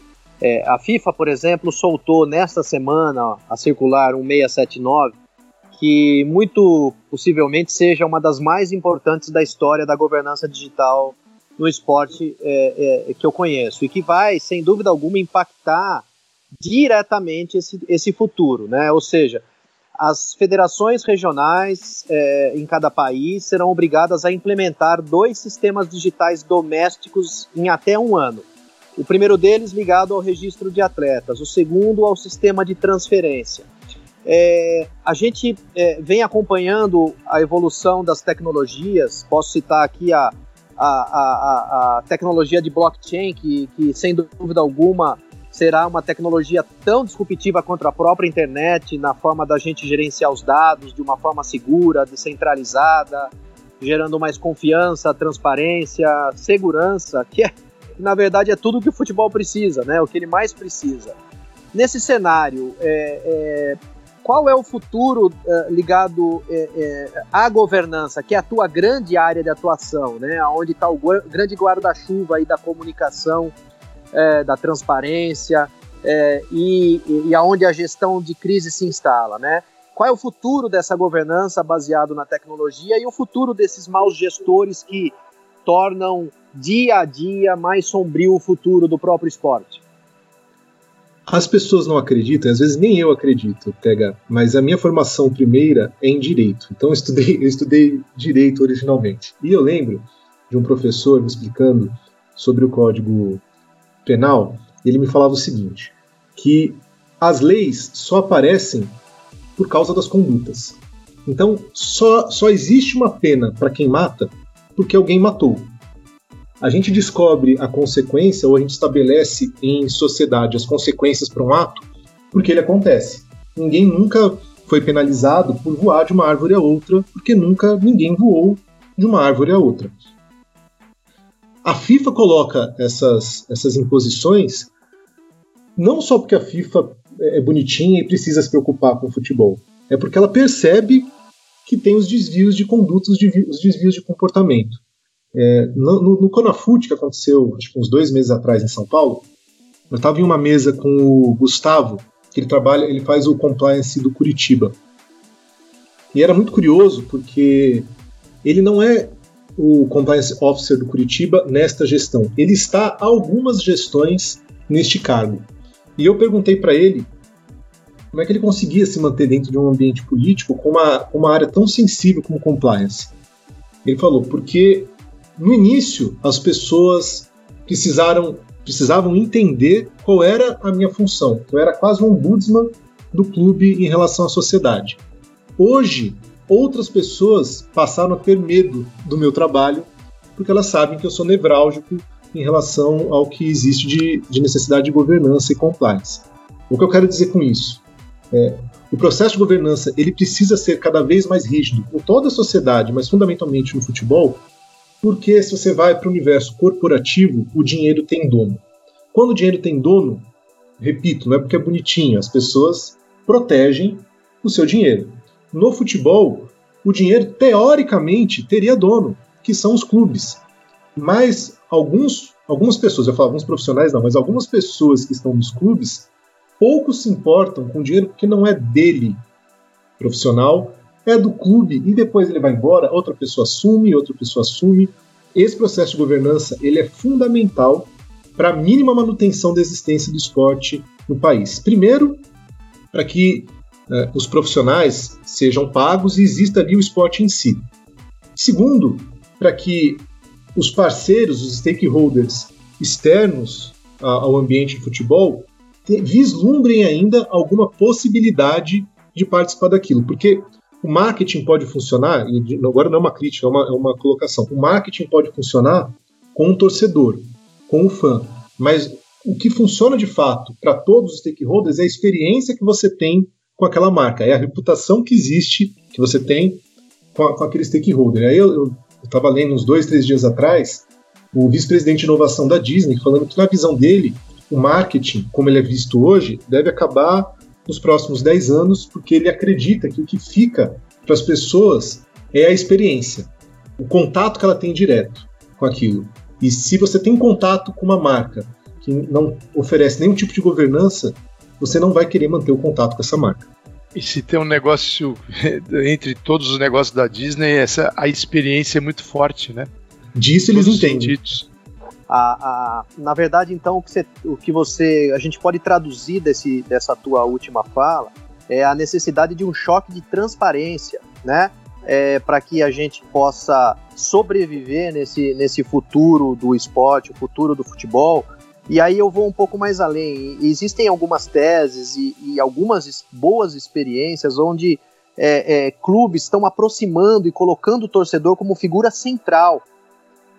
A FIFA, por exemplo, soltou nesta semana a circular 1679, que muito possivelmente seja uma das mais importantes da história da governança digital no esporte é, é, que eu conheço e que vai, sem dúvida alguma, impactar diretamente esse, esse futuro, né? Ou seja, as federações regionais é, em cada país serão obrigadas a implementar dois sistemas digitais domésticos em até um ano. O primeiro deles ligado ao registro de atletas, o segundo ao sistema de transferência. É, a gente é, vem acompanhando a evolução das tecnologias, posso citar aqui a, a, a, a tecnologia de blockchain, que, que sem dúvida alguma será uma tecnologia tão disruptiva quanto a própria internet, na forma da gente gerenciar os dados de uma forma segura, descentralizada, gerando mais confiança, transparência, segurança, que é, na verdade é tudo que o futebol precisa, né? O que ele mais precisa. Nesse cenário, é, é, qual é o futuro é, ligado é, é, à governança, que é a tua grande área de atuação, né? Onde está o grande guarda-chuva da comunicação da transparência e, e aonde a gestão de crise se instala, né? Qual é o futuro dessa governança baseado na tecnologia e o futuro desses maus gestores que tornam dia a dia mais sombrio o futuro do próprio esporte? As pessoas não acreditam, às vezes nem eu acredito, pega, mas a minha formação primeira é em direito. Então eu estudei, eu estudei direito originalmente. E eu lembro de um professor me explicando sobre o código penal, ele me falava o seguinte: que as leis só aparecem por causa das condutas. Então, só, só existe uma pena para quem mata porque alguém matou. A gente descobre a consequência ou a gente estabelece em sociedade as consequências para um ato porque ele acontece. Ninguém nunca foi penalizado por voar de uma árvore a outra, porque nunca ninguém voou de uma árvore a outra. A FIFA coloca essas, essas imposições não só porque a FIFA é bonitinha e precisa se preocupar com o futebol, é porque ela percebe que tem os desvios de conduta, os desvios de comportamento. É, no, no, no que aconteceu acho uns dois meses atrás em São Paulo, eu estava em uma mesa com o Gustavo, que ele trabalha, ele faz o compliance do Curitiba. E era muito curioso porque ele não é o Compliance Officer do Curitiba nesta gestão. Ele está algumas gestões neste cargo. E eu perguntei para ele como é que ele conseguia se manter dentro de um ambiente político com uma, uma área tão sensível como compliance. Ele falou, porque no início as pessoas precisaram, precisavam entender qual era a minha função. Eu era quase um ombudsman do clube em relação à sociedade. Hoje, outras pessoas passaram a ter medo do meu trabalho, porque elas sabem que eu sou nevrálgico em relação ao que existe de, de necessidade de governança e compliance. O que eu quero dizer com isso? É, o processo de governança ele precisa ser cada vez mais rígido em toda a sociedade, mas fundamentalmente no futebol, porque se você vai para o universo corporativo, o dinheiro tem dono. Quando o dinheiro tem dono, repito, não é porque é bonitinho, as pessoas protegem o seu dinheiro. No futebol, o dinheiro teoricamente teria dono, que são os clubes. Mas alguns, algumas pessoas, eu falo alguns profissionais não, mas algumas pessoas que estão nos clubes pouco se importam com o dinheiro porque não é dele profissional, é do clube e depois ele vai embora, outra pessoa assume, outra pessoa assume. Esse processo de governança ele é fundamental para a mínima manutenção da existência do esporte no país. Primeiro, para que uh, os profissionais sejam pagos e exista ali o esporte em si. Segundo, para que os parceiros, os stakeholders externos uh, ao ambiente de futebol vislumbrem ainda alguma possibilidade de participar daquilo, porque o marketing pode funcionar, e agora não é uma crítica, é uma, é uma colocação. O marketing pode funcionar com um torcedor, com um fã, mas o que funciona de fato para todos os stakeholders é a experiência que você tem com aquela marca, é a reputação que existe, que você tem com, a, com aquele stakeholder. Aí eu estava lendo uns dois, três dias atrás o vice-presidente de inovação da Disney falando que, na visão dele, o marketing, como ele é visto hoje, deve acabar nos próximos 10 anos, porque ele acredita que o que fica para as pessoas é a experiência, o contato que ela tem direto com aquilo. E se você tem contato com uma marca que não oferece nenhum tipo de governança, você não vai querer manter o contato com essa marca. E se tem um negócio entre todos os negócios da Disney, essa a experiência é muito forte, né? Disso eles entendem. A, a, na verdade, então, o que, você, o que você. A gente pode traduzir desse, dessa tua última fala é a necessidade de um choque de transparência, né? É, para que a gente possa sobreviver nesse, nesse futuro do esporte, o futuro do futebol. E aí eu vou um pouco mais além. Existem algumas teses e, e algumas boas experiências onde é, é, clubes estão aproximando e colocando o torcedor como figura central,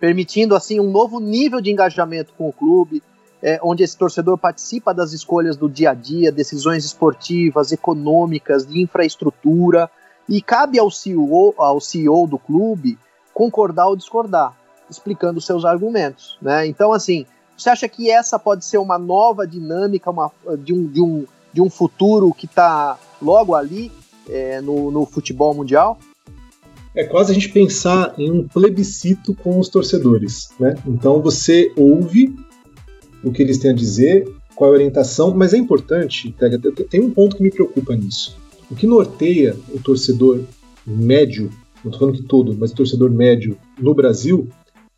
permitindo assim um novo nível de engajamento com o clube, é, onde esse torcedor participa das escolhas do dia a dia, decisões esportivas, econômicas, de infraestrutura, e cabe ao CEO, ao CEO do clube concordar ou discordar, explicando seus argumentos. Né? Então, assim, você acha que essa pode ser uma nova dinâmica uma, de, um, de, um, de um futuro que está logo ali é, no, no futebol mundial? É quase a gente pensar em um plebiscito com os torcedores, né? Então você ouve o que eles têm a dizer, qual é a orientação, mas é importante, tem um ponto que me preocupa nisso. O que norteia o torcedor médio, não estou falando que todo, mas o torcedor médio no Brasil,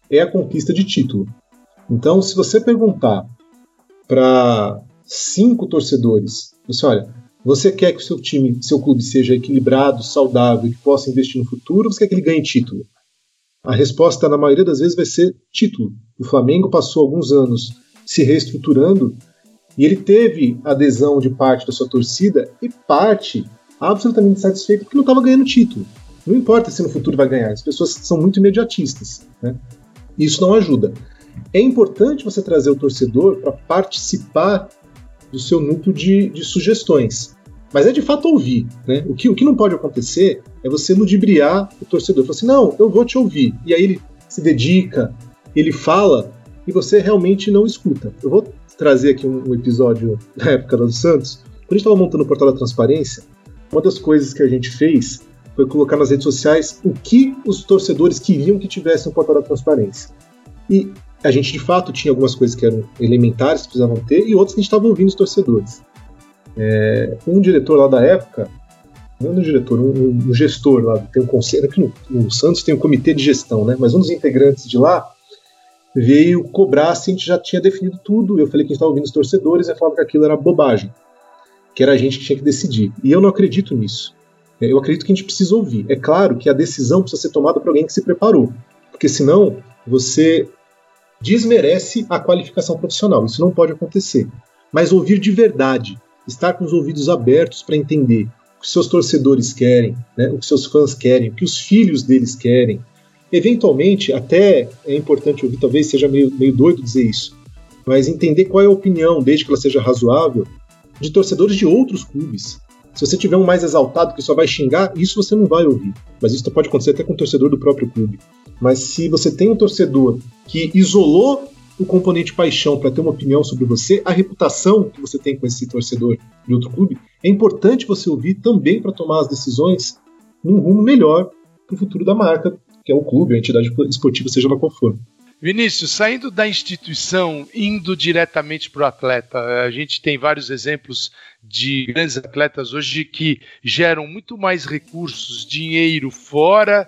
é a conquista de título. Então, se você perguntar para cinco torcedores, você olha, você quer que o seu time, seu clube seja equilibrado, saudável, que possa investir no futuro, ou você quer que ele ganhe título? A resposta, na maioria das vezes, vai ser título. O Flamengo passou alguns anos se reestruturando e ele teve adesão de parte da sua torcida e parte absolutamente satisfeita porque não estava ganhando título. Não importa se no futuro vai ganhar, as pessoas são muito imediatistas. Né? Isso não ajuda. É importante você trazer o torcedor para participar do seu núcleo de, de, sugestões. Mas é de fato ouvir. Né? O, que, o que não pode acontecer é você ludibriar o torcedor. Falar assim, não, eu vou te ouvir. E aí ele se dedica, ele fala, e você realmente não escuta. Eu vou trazer aqui um, episódio da época do Santos. Quando a gente estava montando o portal da transparência, uma das coisas que a gente fez foi colocar nas redes sociais o que os torcedores queriam que tivesse no portal da transparência. E a gente de fato tinha algumas coisas que eram elementares, que precisavam ter, e outras que a gente estava ouvindo os torcedores. É, um diretor lá da época, não um diretor, um, um gestor lá, tem um conselho, aqui no, no Santos tem um comitê de gestão, né? Mas um dos integrantes de lá veio cobrar se a gente já tinha definido tudo. Eu falei que a gente estava ouvindo os torcedores e falava que aquilo era bobagem, que era a gente que tinha que decidir. E eu não acredito nisso. É, eu acredito que a gente precisa ouvir. É claro que a decisão precisa ser tomada por alguém que se preparou, porque senão você desmerece a qualificação profissional. Isso não pode acontecer. Mas ouvir de verdade, estar com os ouvidos abertos para entender o que seus torcedores querem, né, o que seus fãs querem, o que os filhos deles querem, Eventualmente, até é importante ouvir, talvez seja meio, meio doido dizer isso, mas entender qual é a opinião, desde que ela seja razoável, de torcedores de outros clubes. Se você tiver um mais exaltado que só vai xingar, isso você não vai ouvir. Mas isso pode acontecer até com o torcedor do próprio clube. Mas se você tem um torcedor que isolou o componente paixão para ter uma opinião sobre você, a reputação que você tem com esse torcedor de outro clube, é importante você ouvir também para tomar as decisões num rumo melhor para o futuro da marca, que é o clube, a entidade esportiva, seja lá qual for. Vinícius, saindo da instituição, indo diretamente para o atleta, a gente tem vários exemplos de grandes atletas hoje que geram muito mais recursos, dinheiro fora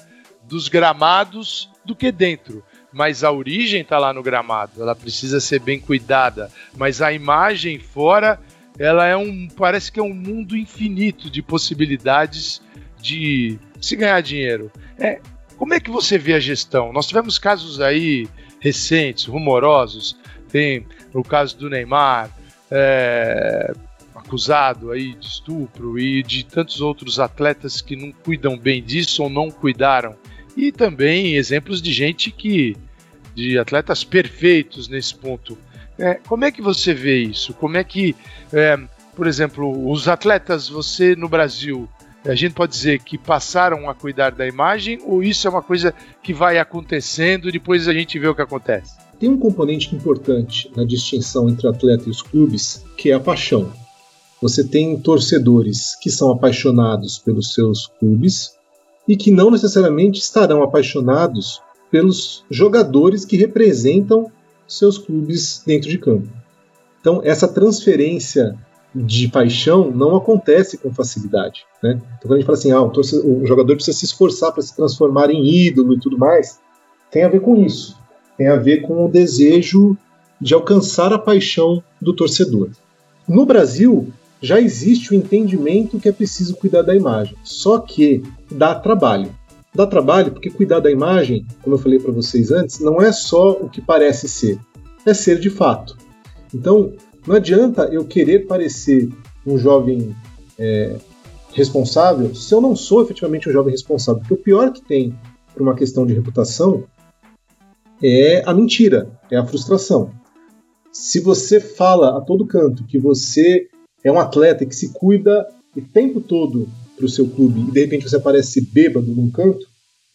dos gramados do que dentro. Mas a origem está lá no gramado, ela precisa ser bem cuidada. Mas a imagem fora, ela é um, parece que é um mundo infinito de possibilidades de se ganhar dinheiro. É, como é que você vê a gestão? Nós tivemos casos aí recentes, rumorosos. Tem o caso do Neymar, é, acusado aí de estupro e de tantos outros atletas que não cuidam bem disso ou não cuidaram. E também exemplos de gente que de atletas perfeitos nesse ponto. É, como é que você vê isso? Como é que, é, por exemplo, os atletas, você no Brasil a gente pode dizer que passaram a cuidar da imagem ou isso é uma coisa que vai acontecendo e depois a gente vê o que acontece? Tem um componente importante na distinção entre atleta e os clubes, que é a paixão. Você tem torcedores que são apaixonados pelos seus clubes e que não necessariamente estarão apaixonados pelos jogadores que representam seus clubes dentro de campo. Então, essa transferência de paixão não acontece com facilidade. Né? Então, quando a gente fala assim, ah, o, o jogador precisa se esforçar para se transformar em ídolo e tudo mais, tem a ver com isso. Tem a ver com o desejo de alcançar a paixão do torcedor. No Brasil, já existe o entendimento que é preciso cuidar da imagem. Só que dá trabalho. Dá trabalho porque cuidar da imagem, como eu falei para vocês antes, não é só o que parece ser, é ser de fato. Então, não adianta eu querer parecer um jovem é, responsável se eu não sou efetivamente um jovem responsável. Porque o pior que tem para uma questão de reputação é a mentira, é a frustração. Se você fala a todo canto que você é um atleta que se cuida o tempo todo para o seu clube e de repente você aparece bêbado num canto,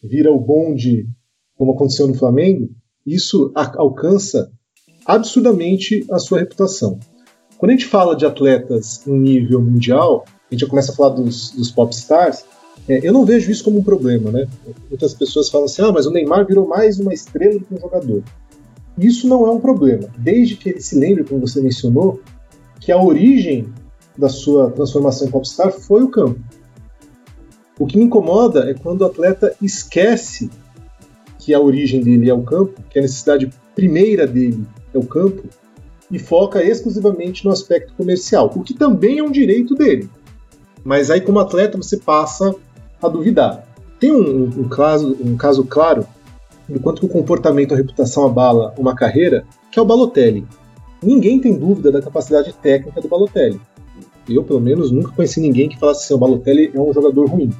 vira o bonde, como aconteceu no Flamengo, isso alcança absurdamente a sua reputação. Quando a gente fala de atletas em nível mundial, a gente já começa a falar dos, dos popstars, é, eu não vejo isso como um problema, né? Muitas pessoas falam assim, ah, mas o Neymar virou mais uma estrela do que um jogador. Isso não é um problema, desde que ele se lembre, como você mencionou, que a origem da sua transformação em popstar foi o campo. O que me incomoda é quando o atleta esquece que a origem dele é o campo, que a necessidade primeira dele é o campo, e foca exclusivamente no aspecto comercial, o que também é um direito dele. Mas aí, como atleta, você passa a duvidar. Tem um, um, caso, um caso claro do quanto o comportamento, a reputação abala uma carreira, que é o Balotelli. Ninguém tem dúvida da capacidade técnica do Balotelli. Eu, pelo menos, nunca conheci ninguém que falasse assim: o Balotelli é um jogador ruim.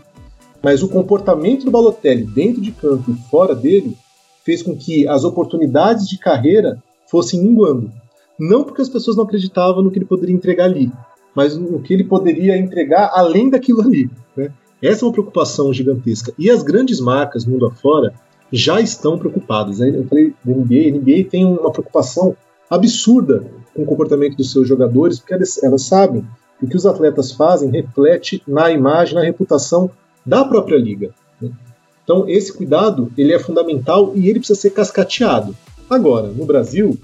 Mas o comportamento do Balotelli dentro de campo e fora dele fez com que as oportunidades de carreira fossem minguando. Não porque as pessoas não acreditavam no que ele poderia entregar ali, mas no que ele poderia entregar além daquilo ali. Né? Essa é uma preocupação gigantesca. E as grandes marcas mundo afora já estão preocupadas. Eu falei da NBA, a NBA tem uma preocupação absurda com o comportamento dos seus jogadores, porque elas, elas sabem que o que os atletas fazem reflete na imagem, na reputação da própria liga. Né? Então esse cuidado ele é fundamental e ele precisa ser cascateado. Agora, no Brasil,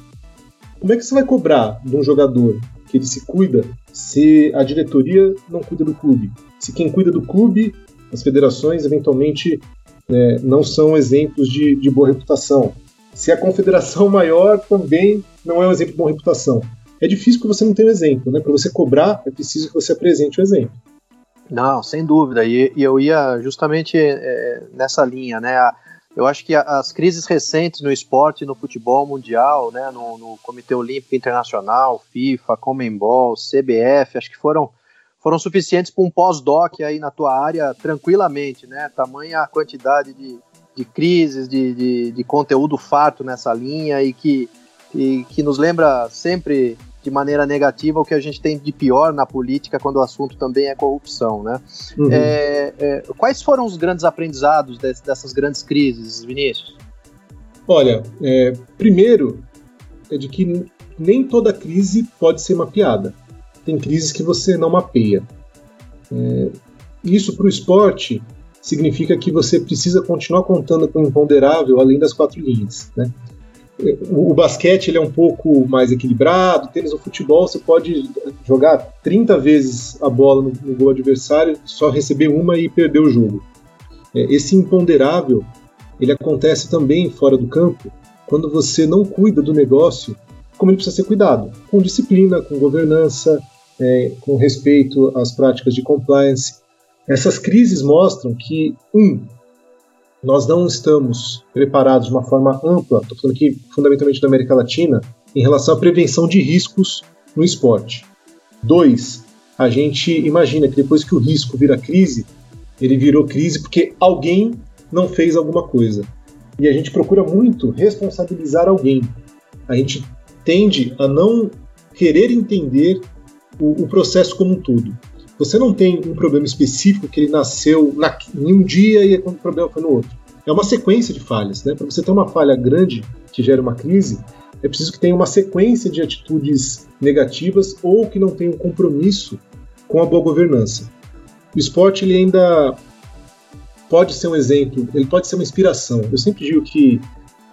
como é que você vai cobrar de um jogador que ele se cuida se a diretoria não cuida do clube? Se quem cuida do clube, as federações, eventualmente né, não são exemplos de, de boa reputação. Se a confederação maior também não é um exemplo de boa reputação. É difícil que você não tenha um exemplo, né? Para você cobrar, é preciso que você apresente o um exemplo. Não, sem dúvida. E, e eu ia justamente é, nessa linha, né? Eu acho que as crises recentes no esporte, no futebol mundial, né, no, no Comitê Olímpico Internacional, FIFA, Comembol, CBF, acho que foram foram suficientes para um pós-doc aí na tua área tranquilamente, né? Tamanha a quantidade de, de crises, de, de, de conteúdo farto nessa linha e que, e que nos lembra sempre de maneira negativa o que a gente tem de pior na política quando o assunto também é corrupção, né? Uhum. É, é, quais foram os grandes aprendizados dessas grandes crises, Vinícius? Olha, é, primeiro é de que nem toda crise pode ser mapeada. Tem crises que você não mapeia. É, isso para o esporte significa que você precisa continuar contando com o imponderável além das quatro linhas, né? O, basquete ele é um pouco mais equilibrado, tênis ou futebol você pode jogar 30 vezes a bola no, no gol adversário, só receber uma e perder o jogo. É, esse imponderável ele acontece também fora do campo quando você não cuida do negócio como ele precisa ser cuidado, com disciplina, com governança, é, com respeito às práticas de compliance. Essas crises mostram que, um, nós não estamos preparados de uma forma ampla, estou falando aqui fundamentalmente da América Latina, em relação à prevenção de riscos no esporte. Dois, a gente imagina que depois que o risco vira crise, ele virou crise porque alguém não fez alguma coisa. E a gente procura muito responsabilizar alguém. A gente tende a não querer entender o, o processo como um todo. Você não tem um problema específico que ele nasceu na, em um dia e o problema foi no outro. É uma sequência de falhas. Né? Para você ter uma falha grande que gera uma crise, é preciso que tenha uma sequência de atitudes negativas ou que não tenha um compromisso com a boa governança. O esporte ele ainda pode ser um exemplo, ele pode ser uma inspiração. Eu sempre digo que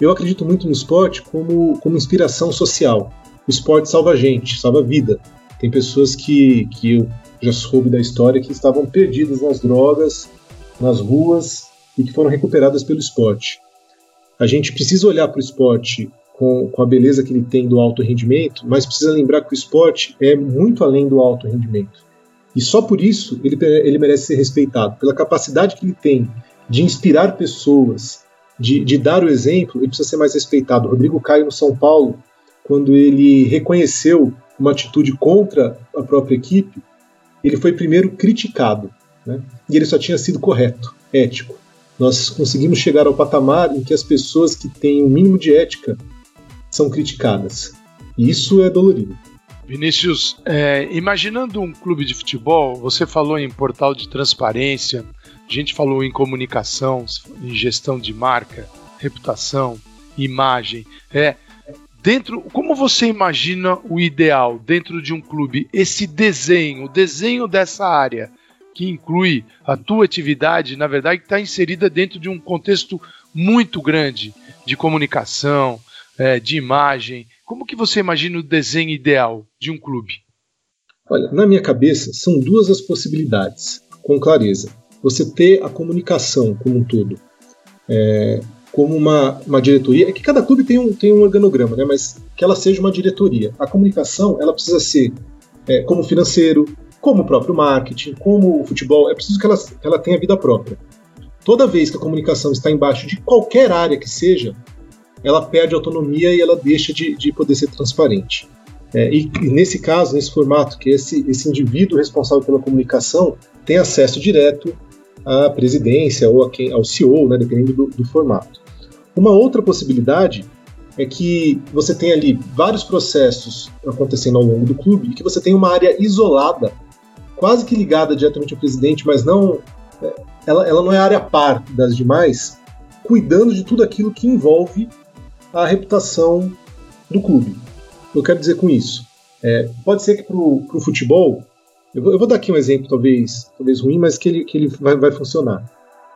eu acredito muito no esporte como, como inspiração social. O esporte salva gente, salva vida. Tem pessoas que, que eu já soube da história que estavam perdidas nas drogas, nas ruas e que foram recuperadas pelo esporte. A gente precisa olhar para o esporte com, com a beleza que ele tem do alto rendimento, mas precisa lembrar que o esporte é muito além do alto rendimento. E só por isso ele, ele merece ser respeitado, pela capacidade que ele tem de inspirar pessoas, de, de dar o exemplo, ele precisa ser mais respeitado. Rodrigo Caio no São Paulo, quando ele reconheceu uma atitude contra a própria equipe, ele foi primeiro criticado, né? e ele só tinha sido correto, ético. Nós conseguimos chegar ao patamar em que as pessoas que têm o um mínimo de ética são criticadas. E isso é dolorido. Vinícius, é, imaginando um clube de futebol, você falou em portal de transparência, a gente falou em comunicação, em gestão de marca, reputação, imagem. É, dentro, como você imagina o ideal dentro de um clube? Esse desenho, o desenho dessa área que inclui a tua atividade, na verdade, está inserida dentro de um contexto muito grande de comunicação, é, de imagem, como que você imagina o desenho ideal de um clube? Olha, na minha cabeça são duas as possibilidades, com clareza. Você ter a comunicação como um todo, é, como uma, uma diretoria, é que cada clube tem um, tem um organograma, né, mas que ela seja uma diretoria. A comunicação ela precisa ser é, como financeiro, como o próprio marketing, como o futebol, é preciso que ela, que ela tenha vida própria. Toda vez que a comunicação está embaixo de qualquer área que seja, ela perde autonomia e ela deixa de, de poder ser transparente. É, e, e, nesse caso, nesse formato, que esse, esse indivíduo responsável pela comunicação tem acesso direto à presidência ou quem, ao CEO, né, dependendo do, do formato. Uma outra possibilidade é que você tem ali vários processos acontecendo ao longo do clube e que você tem uma área isolada, quase que ligada diretamente ao presidente, mas não. É, ela, ela não é área par das demais, cuidando de tudo aquilo que envolve a reputação do clube. Eu quero dizer com isso. É, pode ser que para o futebol, eu vou, eu vou, dar aqui um exemplo talvez, talvez ruim, mas que ele, que ele vai, vai funcionar.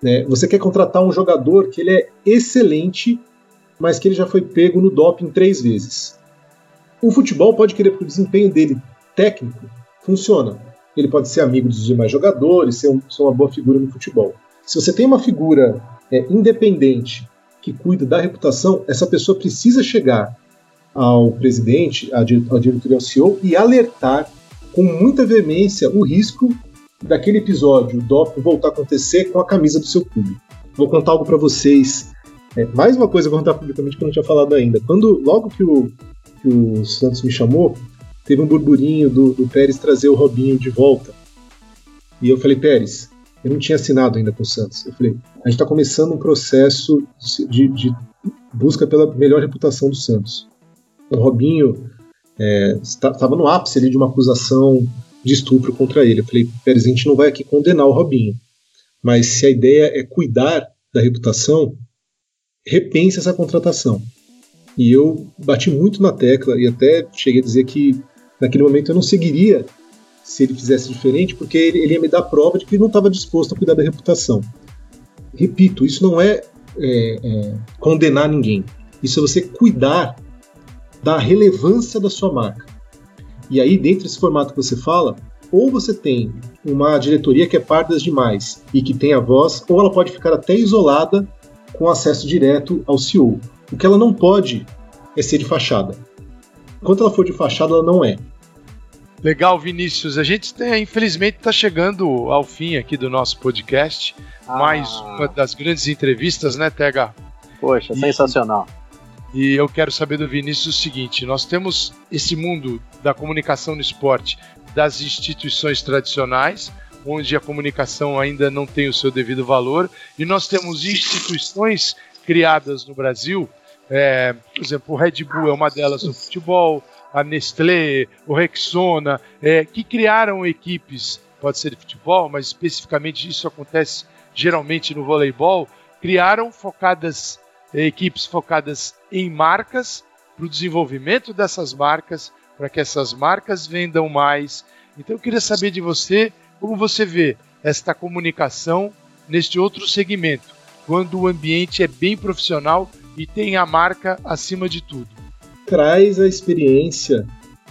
É, você quer contratar um jogador que ele é excelente, mas que ele já foi pego no doping três vezes. O futebol pode querer que o desempenho dele técnico funciona. Ele pode ser amigo dos demais jogadores, ser, um, ser uma boa figura no futebol. Se você tem uma figura é, independente que cuida da reputação, essa pessoa precisa chegar ao presidente, à diretoria, ao CEO e alertar com muita veemência o risco daquele episódio do voltar a acontecer com a camisa do seu clube. Vou contar algo para vocês. É, mais uma coisa que eu vou contar publicamente que eu não tinha falado ainda. Quando logo que o, que o Santos me chamou, teve um burburinho do, do Pérez trazer o Robinho de volta. E eu falei, Pérez, eu não tinha assinado ainda com o Santos. Eu falei, a gente está começando um processo de, de, busca pela melhor reputação do Santos. O Robinho estava é, no ápice ali de uma acusação de estupro contra ele. Eu falei, Pérez, a gente não vai aqui condenar o Robinho, mas se a ideia é cuidar da reputação, repense essa contratação. E eu bati muito na tecla e até cheguei a dizer que naquele momento eu não seguiria se ele fizesse diferente, porque ele, ele ia me dar prova de que ele não estava disposto a cuidar da reputação. Repito, isso não é, é, é, condenar ninguém. Isso é você cuidar da relevância da sua marca. E aí, dentro desse formato que você fala, ou você tem uma diretoria que é parte das demais e que tem a voz, ou ela pode ficar até isolada com acesso direto ao CEO. O que ela não pode é ser de fachada. Enquanto ela for de fachada, ela não é. Legal, Vinícius. A gente tem, infelizmente está chegando ao fim aqui do nosso podcast. Ah. Mais uma das grandes entrevistas, né, Tega? Poxa, e, sensacional. E eu quero saber do Vinícius o seguinte: nós temos esse mundo da comunicação no esporte, das instituições tradicionais, onde a comunicação ainda não tem o seu devido valor, e nós temos instituições criadas no Brasil. É, por exemplo, o Red Bull é uma delas no futebol, a Nestlé, o Rexona, é, que criaram equipes, pode ser de futebol, mas especificamente isso acontece geralmente no voleibol, criaram focadas equipes focadas em marcas para o desenvolvimento dessas marcas, para que essas marcas vendam mais. Então eu queria saber de você como você vê esta comunicação neste outro segmento, quando o ambiente é bem profissional e tem a marca acima de tudo traz a experiência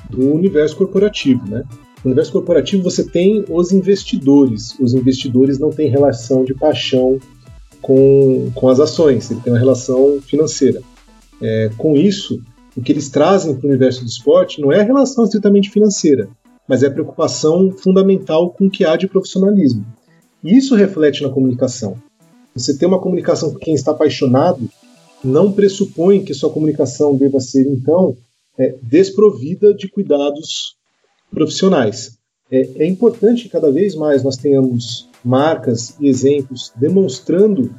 do universo corporativo, né? No universo corporativo você tem os investidores. Os investidores não têm relação de paixão com, com as ações, ele tem uma relação financeira. É, com isso, o que eles trazem para o universo do esporte não é a relação estritamente financeira, mas é a preocupação fundamental com o que há de profissionalismo. E isso reflete na comunicação. Você ter uma comunicação com quem está apaixonado não pressupõe que sua comunicação deva ser, então, é, desprovida de cuidados profissionais. É, é, importante que cada vez mais nós tenhamos marcas e exemplos demonstrando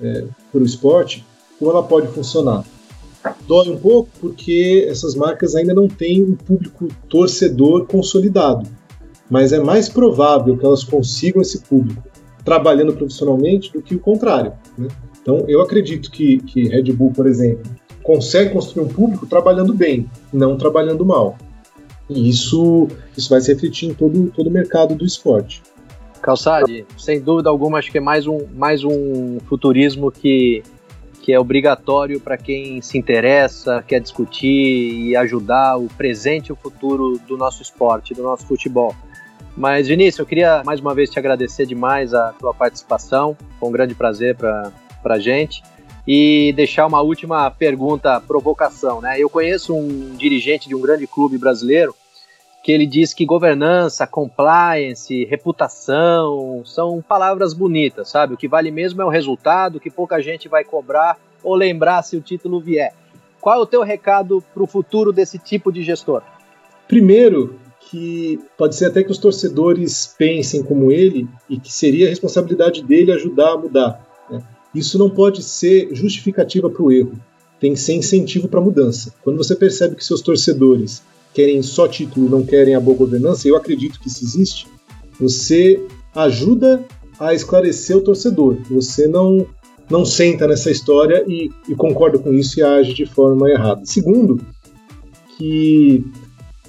é, para o esporte como ela pode funcionar. Dói um pouco porque essas marcas ainda não têm um público torcedor consolidado, mas é mais provável que elas consigam esse público trabalhando profissionalmente do que o contrário. Né? Então, eu acredito que, que Red Bull, por exemplo, consegue construir um público trabalhando bem, não trabalhando mal. E isso, isso vai se refletir em todo, todo o mercado do esporte. Calçade, sem dúvida alguma, acho que é mais um, mais um futurismo que, que é obrigatório para quem se interessa, quer discutir e ajudar o presente e o futuro do nosso esporte, do nosso futebol. Mas, Vinícius, eu queria mais uma vez te agradecer demais a tua participação. Foi um grande prazer para a gente. E deixar uma última pergunta, provocação. Né? Eu conheço um dirigente de um grande clube brasileiro que ele diz que governança, compliance, reputação são palavras bonitas, sabe? O que vale mesmo é o resultado, que pouca gente vai cobrar ou lembrar se o título vier. Qual é o teu recado para o futuro desse tipo de gestor? Primeiro, que pode ser até que os torcedores pensem como ele e que seria a responsabilidade dele ajudar a mudar. Isso não pode ser justificativa para o erro, tem que ser incentivo para a mudança. Quando você percebe que seus torcedores querem só título e não querem a boa governança, eu acredito que isso existe, você ajuda a esclarecer o torcedor. Você não não senta nessa história e, e concorda com isso e age de forma errada. Segundo, que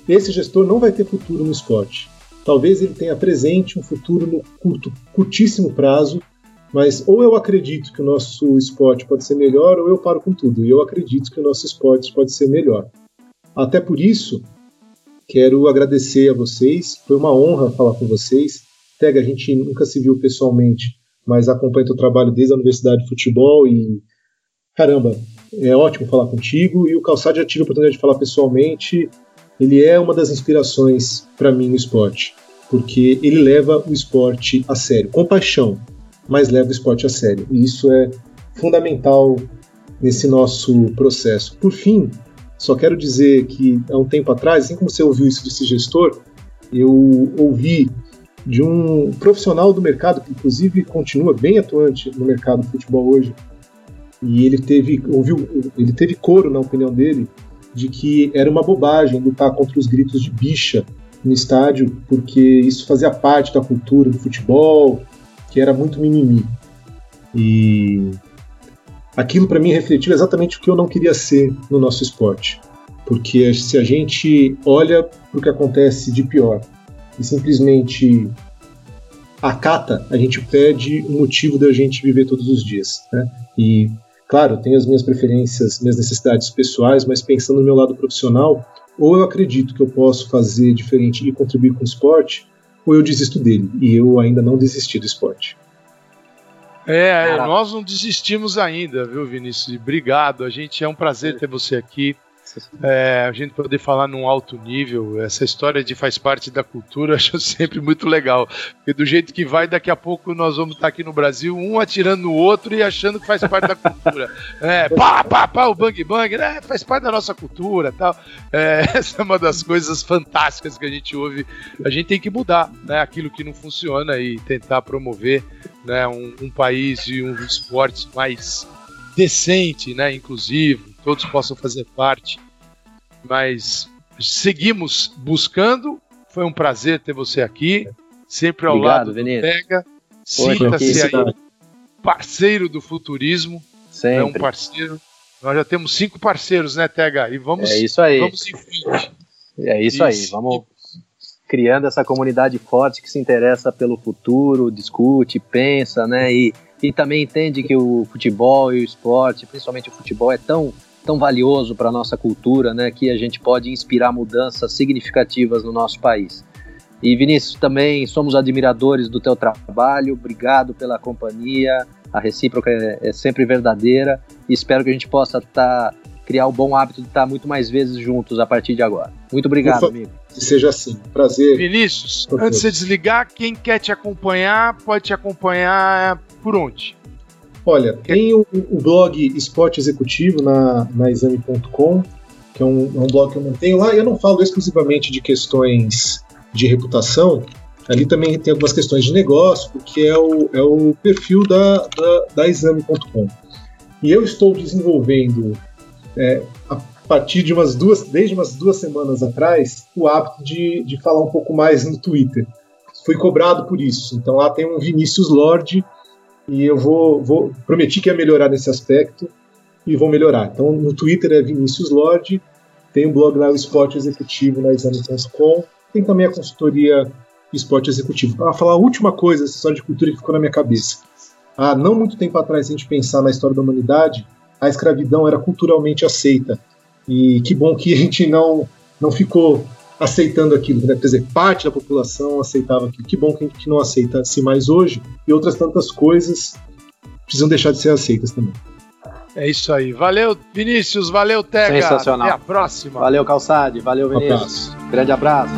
esse gestor não vai ter futuro no esporte. Talvez ele tenha presente um futuro no curto, curtíssimo prazo, mas ou eu acredito que o nosso esporte pode ser melhor, ou eu paro com tudo. E eu acredito que o nosso esporte pode ser melhor. Até por isso, quero agradecer a vocês. Foi uma honra falar com vocês. Tega, a gente nunca se viu pessoalmente, mas acompanha o trabalho desde a Universidade de Futebol e caramba, é ótimo falar contigo. E o Calçado já tive a oportunidade de falar pessoalmente ele é uma das inspirações para mim no esporte, porque ele leva o esporte a sério, com paixão, mas leva o esporte a sério. E isso é fundamental nesse nosso processo. Por fim, só quero dizer que há um tempo atrás, assim como você ouviu isso desse gestor, eu ouvi de um profissional do mercado que inclusive continua bem atuante no mercado do futebol hoje. E ele teve ouviu, ele teve coro na opinião dele de que era uma bobagem lutar contra os gritos de bicha no estádio, porque isso fazia parte da cultura do futebol, que era muito mimimi. E aquilo para mim refletiu exatamente o que eu não queria ser no nosso esporte. Porque se a gente olha para o que acontece de pior e simplesmente acata, a gente perde o motivo da gente viver todos os dias. Né? E Claro, tenho as minhas preferências, minhas necessidades pessoais, mas pensando no meu lado profissional, ou eu acredito que eu posso fazer diferente e contribuir com o esporte, ou eu desisto dele. E eu ainda não desisti do esporte. É, nós não desistimos ainda, viu, Vinícius? Obrigado. A gente é um prazer ter você aqui. É, a gente poder falar num alto nível, essa história de faz parte da cultura, eu acho sempre muito legal. Porque do jeito que vai, daqui a pouco nós vamos estar aqui no Brasil, um atirando no outro e achando que faz parte da cultura. É, pá, pá, pá, o bang bang, né? Faz parte da nossa cultura tal. É, essa é uma das coisas fantásticas que a gente ouve. A gente tem que mudar né, aquilo que não funciona e tentar promover né, um, um país e um esporte mais decente, né, inclusivo, todos possam fazer parte. Mas seguimos buscando. Foi um prazer ter você aqui, sempre ao Obrigado, lado Vinícius. do Pega. Sinta-se aí parceiro do futurismo. Sempre. É um parceiro. Nós já temos cinco parceiros, né, Tega? E vamos, é isso aí. vamos em frente. É isso, isso. aí. Vamos criando essa comunidade forte que se interessa pelo futuro, discute, pensa, né? E, e também entende que o futebol e o esporte, principalmente o futebol, é tão tão valioso para a nossa cultura, né, que a gente pode inspirar mudanças significativas no nosso país. E Vinícius, também somos admiradores do teu trabalho, obrigado pela companhia, a recíproca é, é sempre verdadeira e espero que a gente possa estar tá criar o bom hábito de estar muito mais vezes juntos a partir de agora. Muito obrigado, amigo. Que seja assim. Prazer. Vinícius, antes de desligar, quem quer te acompanhar, pode te acompanhar por onde? Olha, tem o, o blog Esporte Executivo na, na exame.com, que é um, é um blog que eu mantenho lá. Eu não falo exclusivamente de questões de reputação, ali também tem algumas questões de negócio, porque é o, é o perfil da, da, da exame.com. E eu estou desenvolvendo, é, a partir de umas duas, desde umas duas semanas atrás, o hábito de, de falar um pouco mais no Twitter. Fui cobrado por isso. Então lá tem um Vinícius Lorde e eu vou, vou prometi que ia melhorar nesse aspecto e vou melhorar. Então no Twitter é Vinícius Lorde, tem um blog lá o Esporte Executivo na exame.com, tem também a consultoria Esporte Executivo. Para falar a última coisa, essa história de cultura que ficou na minha cabeça. Há não muito tempo atrás, se a gente pensar na história da humanidade, a escravidão era culturalmente aceita. E que bom que a gente não, não ficou aceitando aquilo, né? quer dizer, parte da população aceitava aquilo. Que bom que a gente não aceita-se mais hoje e outras tantas coisas precisam deixar de ser aceitas também. É isso aí. Valeu, Vinícius. Valeu, Tega. Sensacional. Até a próxima. Valeu, Calçade. Valeu, Vinícius. Um Grande abraço.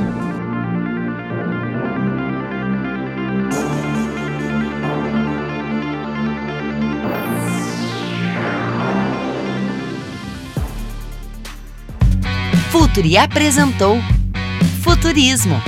Futuri apresentou Futurismo